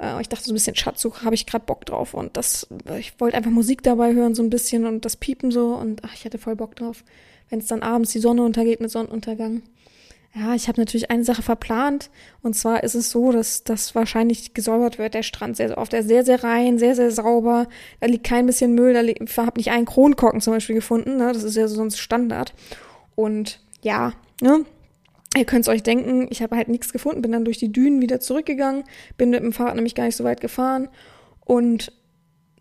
Äh, ich dachte, so ein bisschen Schatzsuche habe ich gerade Bock drauf und das, ich wollte einfach Musik dabei hören, so ein bisschen und das Piepen so und ach, ich hatte voll Bock drauf. Wenn es dann abends die Sonne untergeht mit Sonnenuntergang. Ja, ich habe natürlich eine Sache verplant. Und zwar ist es so, dass das wahrscheinlich gesäubert wird, der Strand sehr, sehr oft. Der ist sehr, sehr rein, sehr, sehr sauber. Da liegt kein bisschen Müll. Da liegt, ich habe nicht einen Kronkorken zum Beispiel gefunden. Ne? Das ist ja sonst Standard. Und ja, ne? Ihr könnt es euch denken, ich habe halt nichts gefunden, bin dann durch die Dünen wieder zurückgegangen, bin mit dem Fahrrad nämlich gar nicht so weit gefahren. Und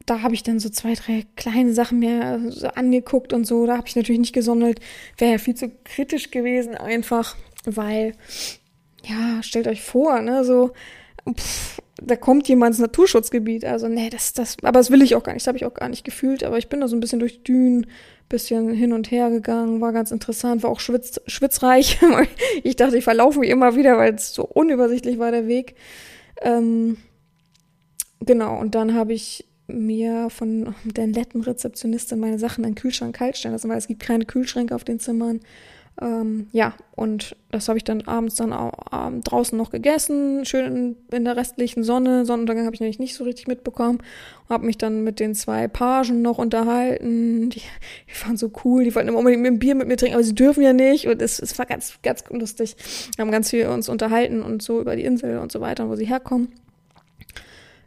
da habe ich dann so zwei, drei kleine Sachen mir so angeguckt und so. Da habe ich natürlich nicht gesondelt. Wäre ja viel zu kritisch gewesen einfach weil, ja, stellt euch vor, ne, so, pff, da kommt jemand ins Naturschutzgebiet, also nee, das, das, aber das will ich auch gar nicht, das habe ich auch gar nicht gefühlt, aber ich bin da so ein bisschen durch Dünen, bisschen hin und her gegangen, war ganz interessant, war auch schwitz, schwitzreich. (laughs) ich dachte, ich verlaufe mich immer wieder, weil es so unübersichtlich war, der Weg. Ähm, genau, und dann habe ich mir von der netten Rezeptionistin meine Sachen in den Kühlschrank kalt stellen lassen, weil es gibt keine Kühlschränke auf den Zimmern. Ähm, ja, und das habe ich dann abends dann auch ähm, draußen noch gegessen, schön in, in der restlichen Sonne. Sonnenuntergang habe ich nämlich nicht so richtig mitbekommen. Habe mich dann mit den zwei Pagen noch unterhalten. Die, die waren so cool, die wollten immer unbedingt ein Bier mit mir trinken, aber sie dürfen ja nicht. Und es, es war ganz, ganz lustig. Wir haben ganz viel uns unterhalten und so über die Insel und so weiter, wo sie herkommen.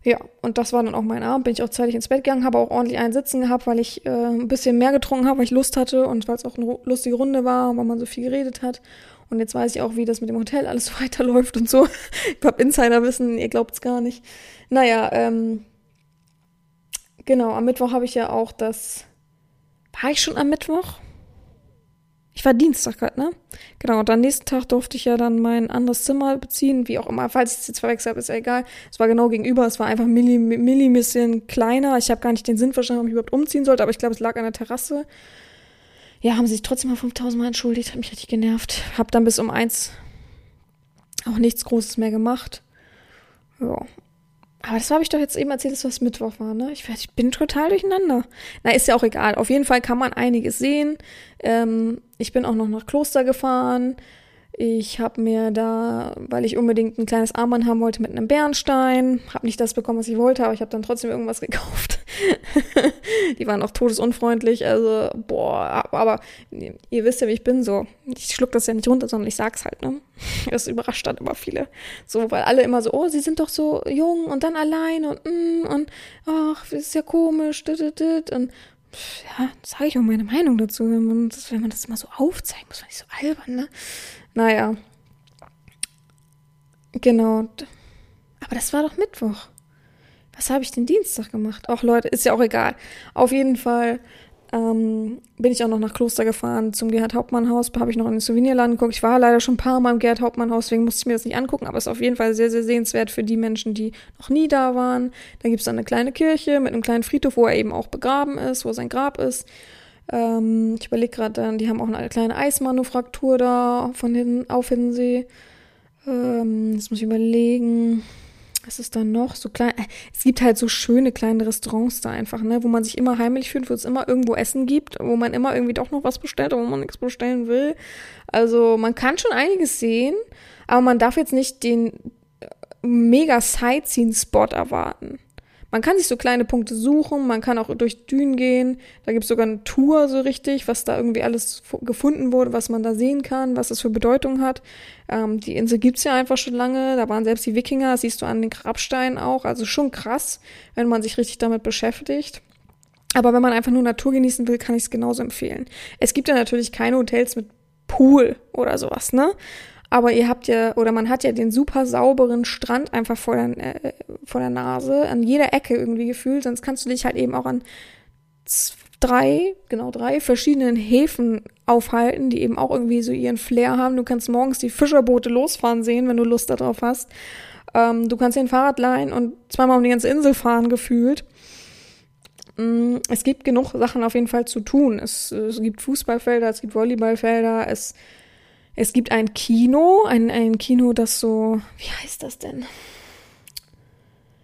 Ja, und das war dann auch mein Abend. Bin ich auch zeitig ins Bett gegangen, habe auch ordentlich einen Sitzen gehabt, weil ich äh, ein bisschen mehr getrunken habe, weil ich Lust hatte und weil es auch eine lustige Runde war, weil man so viel geredet hat. Und jetzt weiß ich auch, wie das mit dem Hotel alles (laughs) weiterläuft und so. Ich habe Insiderwissen, ihr glaubt's gar nicht. Naja, ähm, genau, am Mittwoch habe ich ja auch das. War ich schon am Mittwoch? Ich war Dienstag halt, ne? Genau, und am nächsten Tag durfte ich ja dann mein anderes Zimmer beziehen, wie auch immer. Falls ich es jetzt verwechselt habe, ist ja egal. Es war genau gegenüber, es war einfach milli, milli kleiner. Ich habe gar nicht den Sinn verstanden, ob ich überhaupt umziehen sollte, aber ich glaube, es lag an der Terrasse. Ja, haben sie sich trotzdem mal 5000 Mal entschuldigt, hat mich richtig genervt. Hab dann bis um eins auch nichts Großes mehr gemacht. Ja. Aber das habe ich doch jetzt eben erzählt, dass das Mittwoch war, ne? Ich, ich, bin total durcheinander. Na, ist ja auch egal. Auf jeden Fall kann man einiges sehen. Ähm, ich bin auch noch nach Kloster gefahren. Ich habe mir da, weil ich unbedingt ein kleines Armband haben wollte mit einem Bernstein, habe nicht das bekommen, was ich wollte, aber ich habe dann trotzdem irgendwas (laughs) gekauft. die waren auch todesunfreundlich, also boah, aber ihr wisst ja, wie ich bin so. Ich schluck das ja nicht runter, sondern ich sag's halt, ne? (laughs) Das überrascht dann immer viele. So, weil alle immer so, oh, sie sind doch so jung und dann allein und mm, und ach, das ist ja komisch, dit, dit, dit. und ja, sage ich auch meine Meinung dazu, wenn man das, wenn man das mal so aufzeigen muss, fand ich so albern, ne? Naja. Genau. Aber das war doch Mittwoch. Was habe ich den Dienstag gemacht? Ach Leute, ist ja auch egal. Auf jeden Fall ähm, bin ich auch noch nach Kloster gefahren zum Gerhard Hauptmann Haus. Habe ich noch in den Souvenirladen geguckt. Ich war leider schon ein paar Mal im Gerhard Hauptmann Haus, deswegen musste ich mir das nicht angucken. Aber es ist auf jeden Fall sehr, sehr sehenswert für die Menschen, die noch nie da waren. Da gibt es dann eine kleine Kirche mit einem kleinen Friedhof, wo er eben auch begraben ist, wo sein Grab ist. Ähm, ich überlege gerade, die haben auch eine kleine Eismanufaktur da von hin, auf Hiddensee. Ähm, jetzt muss ich überlegen. Was ist da noch? So klein. Äh, es gibt halt so schöne kleine Restaurants da einfach, ne, wo man sich immer heimlich fühlt, wo es immer irgendwo Essen gibt, wo man immer irgendwie doch noch was bestellt, wo man nichts bestellen will. Also man kann schon einiges sehen, aber man darf jetzt nicht den äh, mega Sightseeing-Spot erwarten. Man kann sich so kleine Punkte suchen, man kann auch durch Dünen gehen. Da gibt es sogar eine Tour so richtig, was da irgendwie alles gefunden wurde, was man da sehen kann, was das für Bedeutung hat. Ähm, die Insel gibt's ja einfach schon lange, da waren selbst die Wikinger, siehst du an den Grabsteinen auch. Also schon krass, wenn man sich richtig damit beschäftigt. Aber wenn man einfach nur Natur genießen will, kann ich es genauso empfehlen. Es gibt ja natürlich keine Hotels mit Pool oder sowas, ne? Aber ihr habt ja, oder man hat ja den super sauberen Strand einfach vor der, äh, vor der Nase, an jeder Ecke irgendwie gefühlt. Sonst kannst du dich halt eben auch an drei, genau drei verschiedenen Häfen aufhalten, die eben auch irgendwie so ihren Flair haben. Du kannst morgens die Fischerboote losfahren sehen, wenn du Lust darauf hast. Ähm, du kannst dir ein Fahrrad leihen und zweimal um die ganze Insel fahren gefühlt. Mm, es gibt genug Sachen auf jeden Fall zu tun. Es, es gibt Fußballfelder, es gibt Volleyballfelder, es es gibt ein Kino, ein, ein Kino, das so, wie heißt das denn?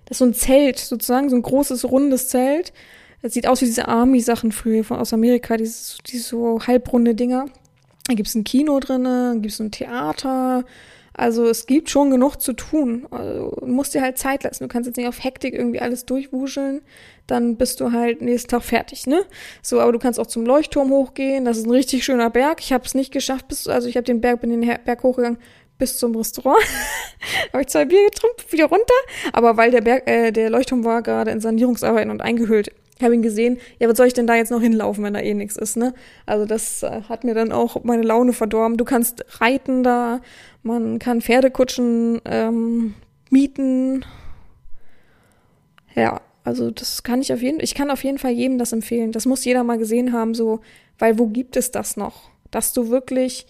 Das ist so ein Zelt, sozusagen, so ein großes, rundes Zelt. Das sieht aus wie diese Army-Sachen früher von, aus Amerika, diese, diese so halbrunde Dinger. Da gibt es ein Kino drin, dann gibt es ein Theater. Also es gibt schon genug zu tun. Also, du musst dir halt Zeit lassen. Du kannst jetzt nicht auf Hektik irgendwie alles durchwuscheln dann bist du halt nächsten Tag fertig, ne? So, aber du kannst auch zum Leuchtturm hochgehen. Das ist ein richtig schöner Berg. Ich habe es nicht geschafft, bis, also ich habe den Berg, bin den Berg hochgegangen bis zum Restaurant. (laughs) habe ich zwei Bier getrunken, wieder runter. Aber weil der Berg, äh, der Leuchtturm war gerade in Sanierungsarbeiten und eingehüllt. Habe ihn gesehen, ja, was soll ich denn da jetzt noch hinlaufen, wenn da eh nichts ist, ne? Also das äh, hat mir dann auch meine Laune verdorben. Du kannst reiten da, man kann Pferdekutschen ähm, mieten. Ja, also das kann ich auf jeden ich kann auf jeden Fall jedem das empfehlen. Das muss jeder mal gesehen haben, so, weil wo gibt es das noch? Dass du wirklich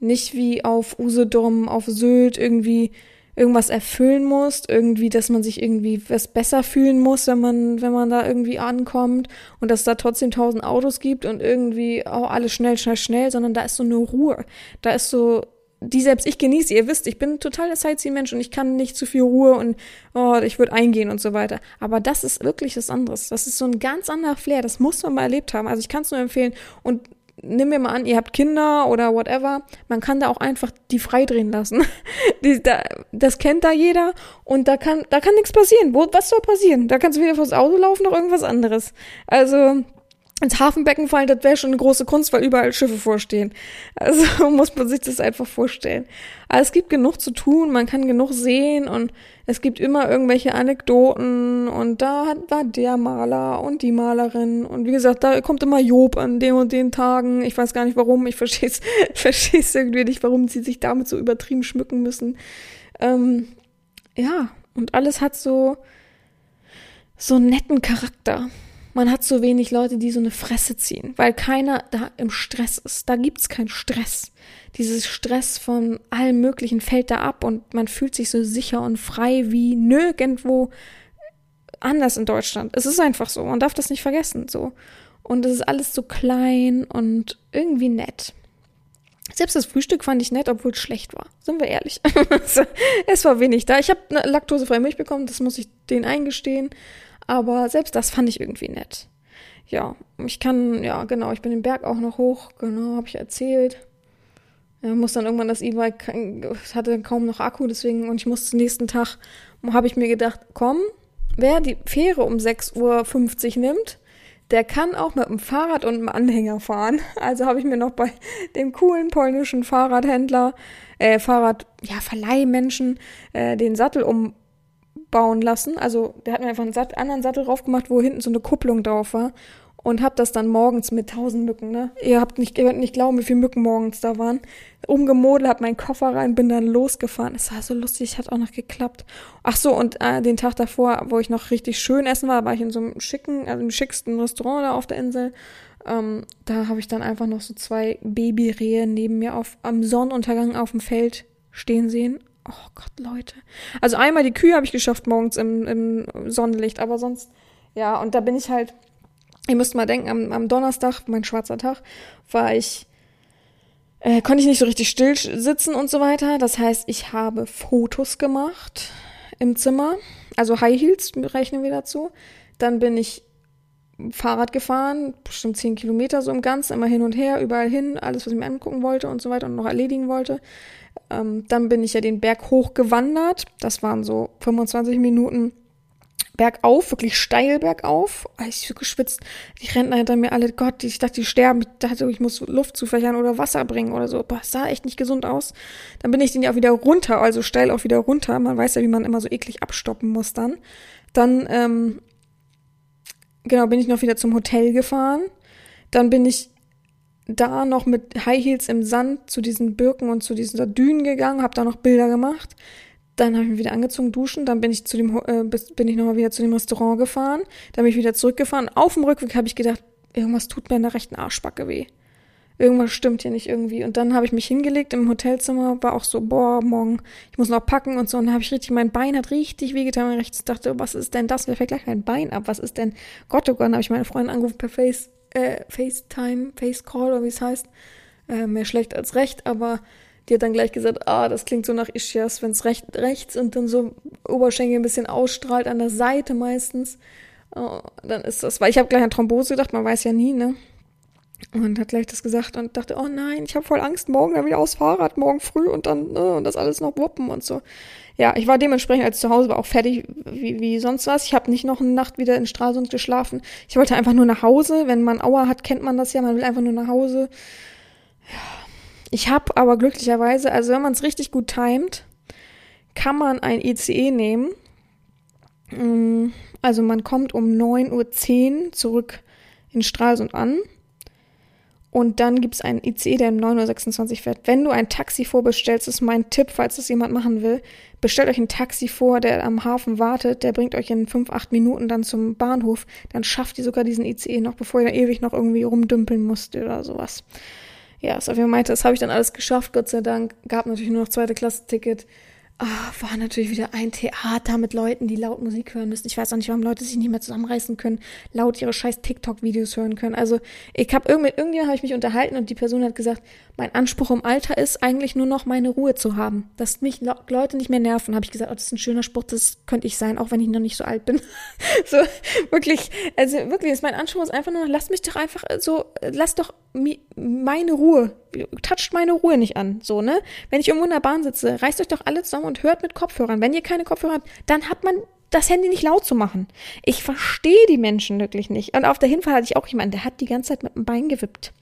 nicht wie auf Usedom, auf Sylt irgendwie irgendwas erfüllen musst, irgendwie, dass man sich irgendwie was besser fühlen muss, wenn man, wenn man da irgendwie ankommt und dass da trotzdem tausend Autos gibt und irgendwie, oh, alles schnell, schnell, schnell, sondern da ist so eine Ruhe. Da ist so, die selbst ich genieße. Ihr wisst, ich bin total der Sightseeing-Mensch und ich kann nicht zu viel Ruhe und oh, ich würde eingehen und so weiter. Aber das ist wirklich was anderes. Das ist so ein ganz anderer Flair. Das muss man mal erlebt haben. Also ich kann es nur empfehlen. Und nimm mir mal an, ihr habt Kinder oder whatever. Man kann da auch einfach die freidrehen lassen. (laughs) die, da, das kennt da jeder und da kann, da kann nichts passieren. Wo, was soll passieren? Da kannst du wieder vors Auto laufen oder irgendwas anderes. Also, ins Hafenbecken fallen, das wäre schon eine große Kunst, weil überall Schiffe vorstehen. (laughs) Also muss man sich das einfach vorstellen. Aber es gibt genug zu tun, man kann genug sehen und es gibt immer irgendwelche Anekdoten und da war der Maler und die Malerin und wie gesagt, da kommt immer Job an den und den Tagen. Ich weiß gar nicht warum, ich verstehe es (laughs) irgendwie nicht, warum sie sich damit so übertrieben schmücken müssen. Ähm, ja, und alles hat so so einen netten Charakter man hat so wenig Leute, die so eine Fresse ziehen, weil keiner da im Stress ist. Da gibt's keinen Stress. Dieses Stress von allem Möglichen fällt da ab und man fühlt sich so sicher und frei wie nirgendwo anders in Deutschland. Es ist einfach so. Man darf das nicht vergessen, so. Und es ist alles so klein und irgendwie nett. Selbst das Frühstück fand ich nett, obwohl es schlecht war. Sind wir ehrlich. (laughs) es war wenig da. Ich habe eine laktosefreie Milch bekommen, das muss ich denen eingestehen. Aber selbst das fand ich irgendwie nett. Ja, ich kann, ja, genau, ich bin den Berg auch noch hoch, genau, habe ich erzählt. Ja, muss dann irgendwann das E-Bike, hatte kaum noch Akku, deswegen, und ich musste nächsten Tag, habe ich mir gedacht, komm, wer die Fähre um 6.50 Uhr nimmt, der kann auch mit dem Fahrrad und einem Anhänger fahren. (laughs) Also habe ich mir noch bei dem coolen polnischen Fahrradhändler, äh, Fahrrad, ja, Verleihmenschen, äh, den Sattel umbauen lassen. Also der hat mir einfach einen Sat anderen Sattel drauf gemacht, wo hinten so eine Kupplung drauf war und hab das dann morgens mit tausend Mücken, ne? Ihr habt nicht, ihr könnt nicht glauben, wie viele Mücken morgens da waren. Umgemodelt, hab meinen Koffer rein, bin dann losgefahren. Es war so lustig, hat auch noch geklappt. Ach so, und äh, den Tag davor, wo ich noch richtig schön essen war, war ich in so einem schicken, also im schicksten Restaurant da auf der Insel. Ähm, da habe ich dann einfach noch so zwei Babyrehe neben mir auf, am Sonnenuntergang auf dem Feld stehen sehen. Oh Gott, Leute. Also einmal die Kühe habe ich geschafft morgens im, im Sonnenlicht, aber sonst, ja, und da bin ich halt Ihr müsst mal denken, am, am Donnerstag, mein schwarzer Tag, war ich, äh, konnte ich nicht so richtig still sitzen und so weiter. Das heißt, ich habe Fotos gemacht im Zimmer. Also High Heels rechnen wir dazu. Dann bin ich Fahrrad gefahren, bestimmt zehn Kilometer so im Ganzen, immer hin und her, überall hin, alles, was ich mir angucken wollte und so weiter und noch erledigen wollte. Ähm, dann bin ich ja den Berg hochgewandert. Das waren so 25 Minuten bergauf, wirklich steil bergauf. Ah, ich so geschwitzt. Die Rentner hinter mir alle, Gott, ich dachte, die sterben. Ich dachte, ich muss Luft zufächern oder Wasser bringen oder so. Boah, sah echt nicht gesund aus. Dann bin ich den ja auch wieder runter, also steil auch wieder runter. Man weiß ja, wie man immer so eklig abstoppen muss dann. Dann, ähm, genau, bin ich noch wieder zum Hotel gefahren. Dann bin ich da noch mit High Heels im Sand zu diesen Birken und zu diesen Dünen gegangen, habe da noch Bilder gemacht. Dann habe ich mich wieder angezogen, duschen, dann bin ich zu dem äh, bin ich nochmal wieder zu dem Restaurant gefahren, dann bin ich wieder zurückgefahren. Auf dem Rückweg habe ich gedacht, irgendwas tut mir in der rechten Arschbacke weh. Irgendwas stimmt hier nicht irgendwie. Und dann habe ich mich hingelegt im Hotelzimmer, war auch so, boah, morgen, ich muss noch packen und so. Und dann habe ich richtig, mein Bein hat richtig wehgetan. Und ich dachte, was ist denn das? Wer fällt gleich mein Bein ab? Was ist denn? Gott, oh Gott, dann habe ich meine Freundin angerufen per Face, äh, FaceTime, Facecall oder wie es heißt. Äh, mehr schlecht als recht, aber die hat dann gleich gesagt, ah, das klingt so nach Ischias, wenn es recht, rechts und dann so Oberschenkel ein bisschen ausstrahlt, an der Seite meistens. Oh, dann ist das, weil ich habe gleich an Thrombose gedacht, man weiß ja nie, ne? Und hat gleich das gesagt und dachte, oh nein, ich habe voll Angst, morgen dann wieder aufs Fahrrad, morgen früh und dann ne, und das alles noch wuppen und so. Ja, ich war dementsprechend, als zu Hause war, auch fertig wie, wie sonst was. Ich habe nicht noch eine Nacht wieder in Stralsund geschlafen. Ich wollte einfach nur nach Hause. Wenn man Aua hat, kennt man das ja, man will einfach nur nach Hause. Ja, ich habe aber glücklicherweise, also wenn man es richtig gut timet, kann man ein ICE nehmen. Mm, also man kommt um 9.10 Uhr zurück in Stralsund an. Und dann gibt es einen ICE, der um 9.26 Uhr fährt. Wenn du ein Taxi vorbestellst, ist mein Tipp, falls das jemand machen will, bestellt euch ein Taxi vor, der am Hafen wartet, der bringt euch in 5, 8 Minuten dann zum Bahnhof. Dann schafft ihr sogar diesen ICE noch, bevor ihr ewig noch irgendwie rumdümpeln musst oder sowas ja, Sophia meinte, das habe ich dann alles geschafft, Gott sei Dank. Gab natürlich nur noch zweite Klasse-Ticket. Ah, war natürlich wieder ein Theater mit Leuten, die laut Musik hören müssen. Ich weiß auch nicht, warum Leute sich nicht mehr zusammenreißen können, laut ihre scheiß TikTok-Videos hören können. Also ich habe irgend mit irgendjemandem habe ich mich unterhalten und die Person hat gesagt, mein Anspruch im Alter ist eigentlich nur noch meine Ruhe zu haben, dass mich Leute nicht mehr nerven. Habe ich gesagt, oh, das ist ein schöner Spruch, das könnte ich sein, auch wenn ich noch nicht so alt bin. (laughs) so wirklich, also wirklich, ist mein Anspruch ist einfach nur, lass mich doch einfach so, lass doch meine Ruhe, toucht meine Ruhe nicht an, so, ne? Wenn ich irgendwo in der Bahn sitze, reißt euch doch alle zusammen und hört mit Kopfhörern. Wenn ihr keine Kopfhörer habt, dann hat man das Handy nicht laut zu machen. Ich verstehe die Menschen wirklich nicht. Und auf der Hinfahrt hatte ich auch jemanden, der hat die ganze Zeit mit dem Bein gewippt.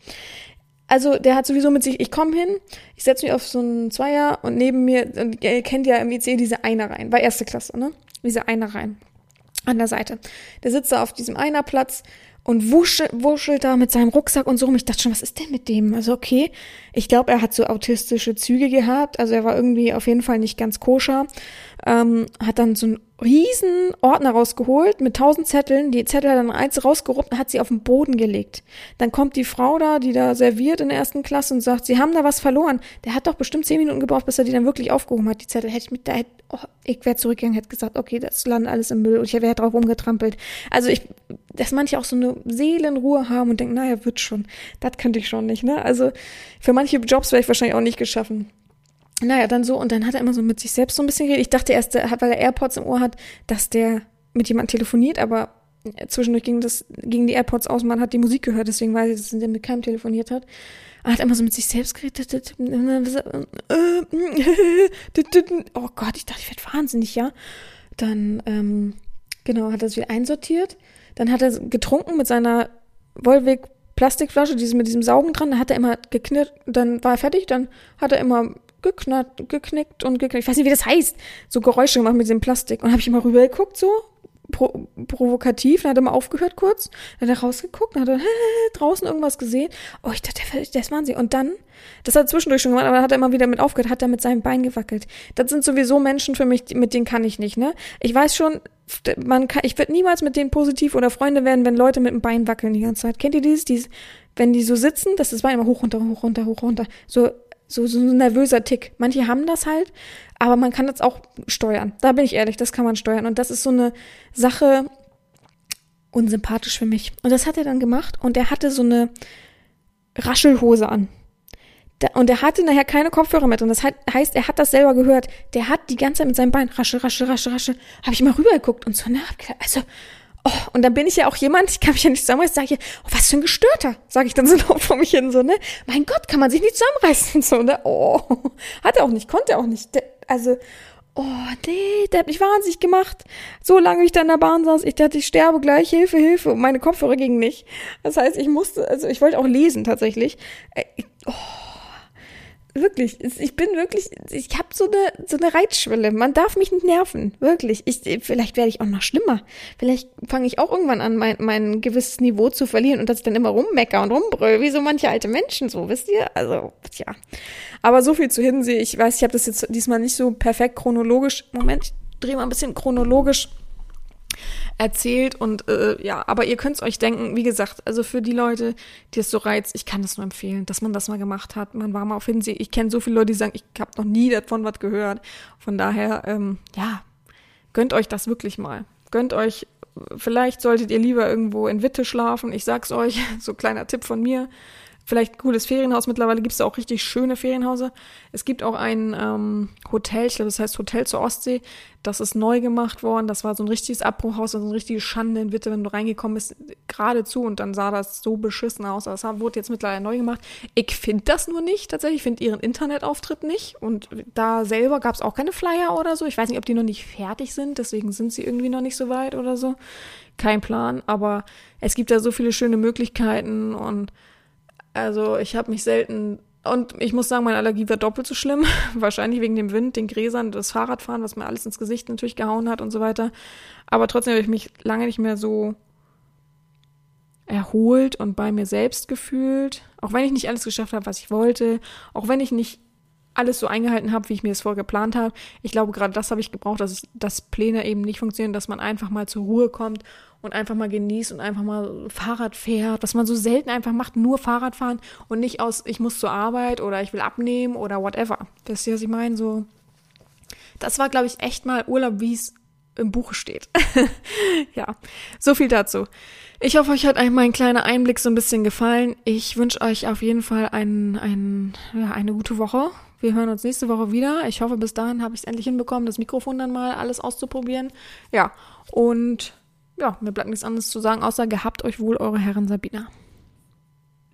Also der hat sowieso mit sich, ich komme hin, ich setze mich auf so einen Zweier und neben mir, und ihr kennt ja im IC diese Einereien, war erste Klasse, ne? Diese Einereien an der Seite. Der sitzt da auf diesem Einerplatz und wuschelt, wuschelt da mit seinem Rucksack und so rum. Ich dachte schon, was ist denn mit dem? Also okay, ich glaube, er hat so autistische Züge gehabt. Also er war irgendwie auf jeden Fall nicht ganz koscher. Ähm, hat dann so ein riesen Ordner rausgeholt mit tausend Zetteln, die Zettel dann eins rausgeruppt und hat sie auf den Boden gelegt. Dann kommt die Frau da, die da serviert in der ersten Klasse und sagt, sie haben da was verloren. Der hat doch bestimmt zehn Minuten gebraucht, bis er die dann wirklich aufgehoben hat, die Zettel. Hätte ich mit, da hätte, oh, ich wäre zurückgegangen, hätte gesagt, okay, das landet alles im Müll und ich wäre drauf rumgetrampelt. Also ich, dass manche auch so eine Seelenruhe haben und denken, naja, wird schon. Das könnte ich schon nicht, ne? Also für manche Jobs wäre ich wahrscheinlich auch nicht geschaffen. Naja, dann so, und dann hat er immer so mit sich selbst so ein bisschen geredet. Ich dachte erst, weil er AirPods im Ohr hat, dass der mit jemandem telefoniert, aber zwischendurch ging das, gingen die AirPods aus, man hat die Musik gehört, deswegen weiß ich, dass er mit keinem telefoniert hat. Er hat immer so mit sich selbst geredet. Oh Gott, ich dachte, ich werde wahnsinnig, ja. Dann, ähm, genau, hat er sich wieder einsortiert. Dann hat er getrunken mit seiner Volvic Plastikflasche, diese mit diesem Saugen dran, da hat er immer geknirrt, dann war er fertig, dann hat er immer geknackt, geknickt und geknickt. Ich weiß nicht, wie das heißt. So Geräusche gemacht mit dem Plastik. Und habe ich immer rüber geguckt, so pro provokativ. Dann hat er mal aufgehört kurz. Dann hat er rausgeguckt, dann hat er (laughs) draußen irgendwas gesehen. Oh, ich dachte, der ist Wahnsinn. Und dann, das hat er zwischendurch schon gemacht, aber dann hat er immer wieder mit aufgehört, hat er mit seinem Bein gewackelt. Das sind sowieso Menschen für mich, mit denen kann ich nicht, ne? Ich weiß schon, man kann, ich werde niemals mit denen positiv oder Freunde werden, wenn Leute mit dem Bein wackeln die ganze Zeit. Kennt ihr dieses, dieses, wenn die so sitzen, das ist immer hoch, runter, hoch, runter, hoch, runter. So so, so ein nervöser Tick. Manche haben das halt, aber man kann das auch steuern. Da bin ich ehrlich, das kann man steuern. Und das ist so eine Sache unsympathisch für mich. Und das hat er dann gemacht und er hatte so eine Raschelhose an. und er hatte nachher keine Kopfhörer mehr drin. Das heißt, er hat das selber gehört. Der hat die ganze Zeit mit seinem Bein raschel, raschel, raschel, raschel. Habe ich mal rübergeguckt und so, na, also Oh, und dann bin ich ja auch jemand, ich kann mich ja nicht zusammenreißen, sage ich, oh, was für ein Gestörter, sage ich dann so (laughs) laut vor mich hin, so, ne? Mein Gott, kann man sich nicht zusammenreißen, so, ne? Oh, (laughs) hat er auch nicht, konnte er auch nicht. Der, also, oh, nee, der hat mich wahnsinnig gemacht. So lange ich da in der Bahn saß, ich dachte, ich sterbe gleich, Hilfe, Hilfe, und meine Kopfhörer gingen nicht. Das heißt, ich musste, also ich wollte auch lesen tatsächlich. Äh, oh wirklich, ich bin wirklich, ich habe so eine, so eine Reizschwelle. Man darf mich nicht nerven, wirklich. Ich, vielleicht werde ich auch noch schlimmer. Vielleicht fange ich auch irgendwann an, mein, mein gewisses Niveau zu verlieren und dass ich dann immer rummecker und rumbrüll, wie so manche alte Menschen, so, wisst ihr? Also, tja. Aber so viel zu Hinsee. Ich weiß, ich habe das jetzt diesmal nicht so perfekt chronologisch. Moment, ich drehe mal ein bisschen chronologisch erzählt und äh, ja, aber ihr könnt es euch denken, wie gesagt, also für die Leute, die es so reizt, ich kann das nur empfehlen, dass man das mal gemacht hat. Man war mal auf Hinsee. Ich kenne so viele Leute, die sagen, ich habe noch nie davon was gehört. Von daher, ähm, ja, gönnt euch das wirklich mal. Gönnt euch, vielleicht solltet ihr lieber irgendwo in Witte schlafen. Ich sag's euch, (laughs) so kleiner Tipp von mir vielleicht cooles Ferienhaus. Mittlerweile gibt es auch richtig schöne Ferienhäuser. Es gibt auch ein ähm, Hotel, ich glaube, das heißt Hotel zur Ostsee. Das ist neu gemacht worden. Das war so ein richtiges Abbruchhaus, so eine richtige Schande in Witte, wenn du reingekommen bist, geradezu und dann sah das so beschissen aus. Das wurde jetzt mittlerweile neu gemacht. Ich finde das nur nicht tatsächlich. Ich finde ihren Internetauftritt nicht. Und da selber gab es auch keine Flyer oder so. Ich weiß nicht, ob die noch nicht fertig sind. Deswegen sind sie irgendwie noch nicht so weit oder so. Kein Plan. Aber es gibt da so viele schöne Möglichkeiten und also ich habe mich selten und ich muss sagen, meine Allergie war doppelt so schlimm. (laughs) Wahrscheinlich wegen dem Wind, den Gräsern, das Fahrradfahren, was mir alles ins Gesicht natürlich gehauen hat und so weiter. Aber trotzdem habe ich mich lange nicht mehr so erholt und bei mir selbst gefühlt. Auch wenn ich nicht alles geschafft habe, was ich wollte. Auch wenn ich nicht alles so eingehalten habe, wie ich mir das vorher geplant habe. Ich glaube, gerade das habe ich gebraucht, dass, ich, dass Pläne eben nicht funktionieren, dass man einfach mal zur Ruhe kommt und einfach mal genießt und einfach mal Fahrrad fährt, was man so selten einfach macht, nur Fahrrad fahren und nicht aus, ich muss zur Arbeit oder ich will abnehmen oder whatever. Wisst ihr, was ich meine? So, das war, glaube ich, echt mal Urlaub, wie es im Buche steht. (laughs) ja, so viel dazu. Ich hoffe, euch hat mein kleiner Einblick so ein bisschen gefallen. Ich wünsche euch auf jeden Fall ein, ein, ja, eine gute Woche. Wir hören uns nächste Woche wieder. Ich hoffe, bis dahin habe ich es endlich hinbekommen, das Mikrofon dann mal alles auszuprobieren. Ja, und ja, mir bleibt nichts anderes zu sagen, außer gehabt euch wohl eure Herren Sabina.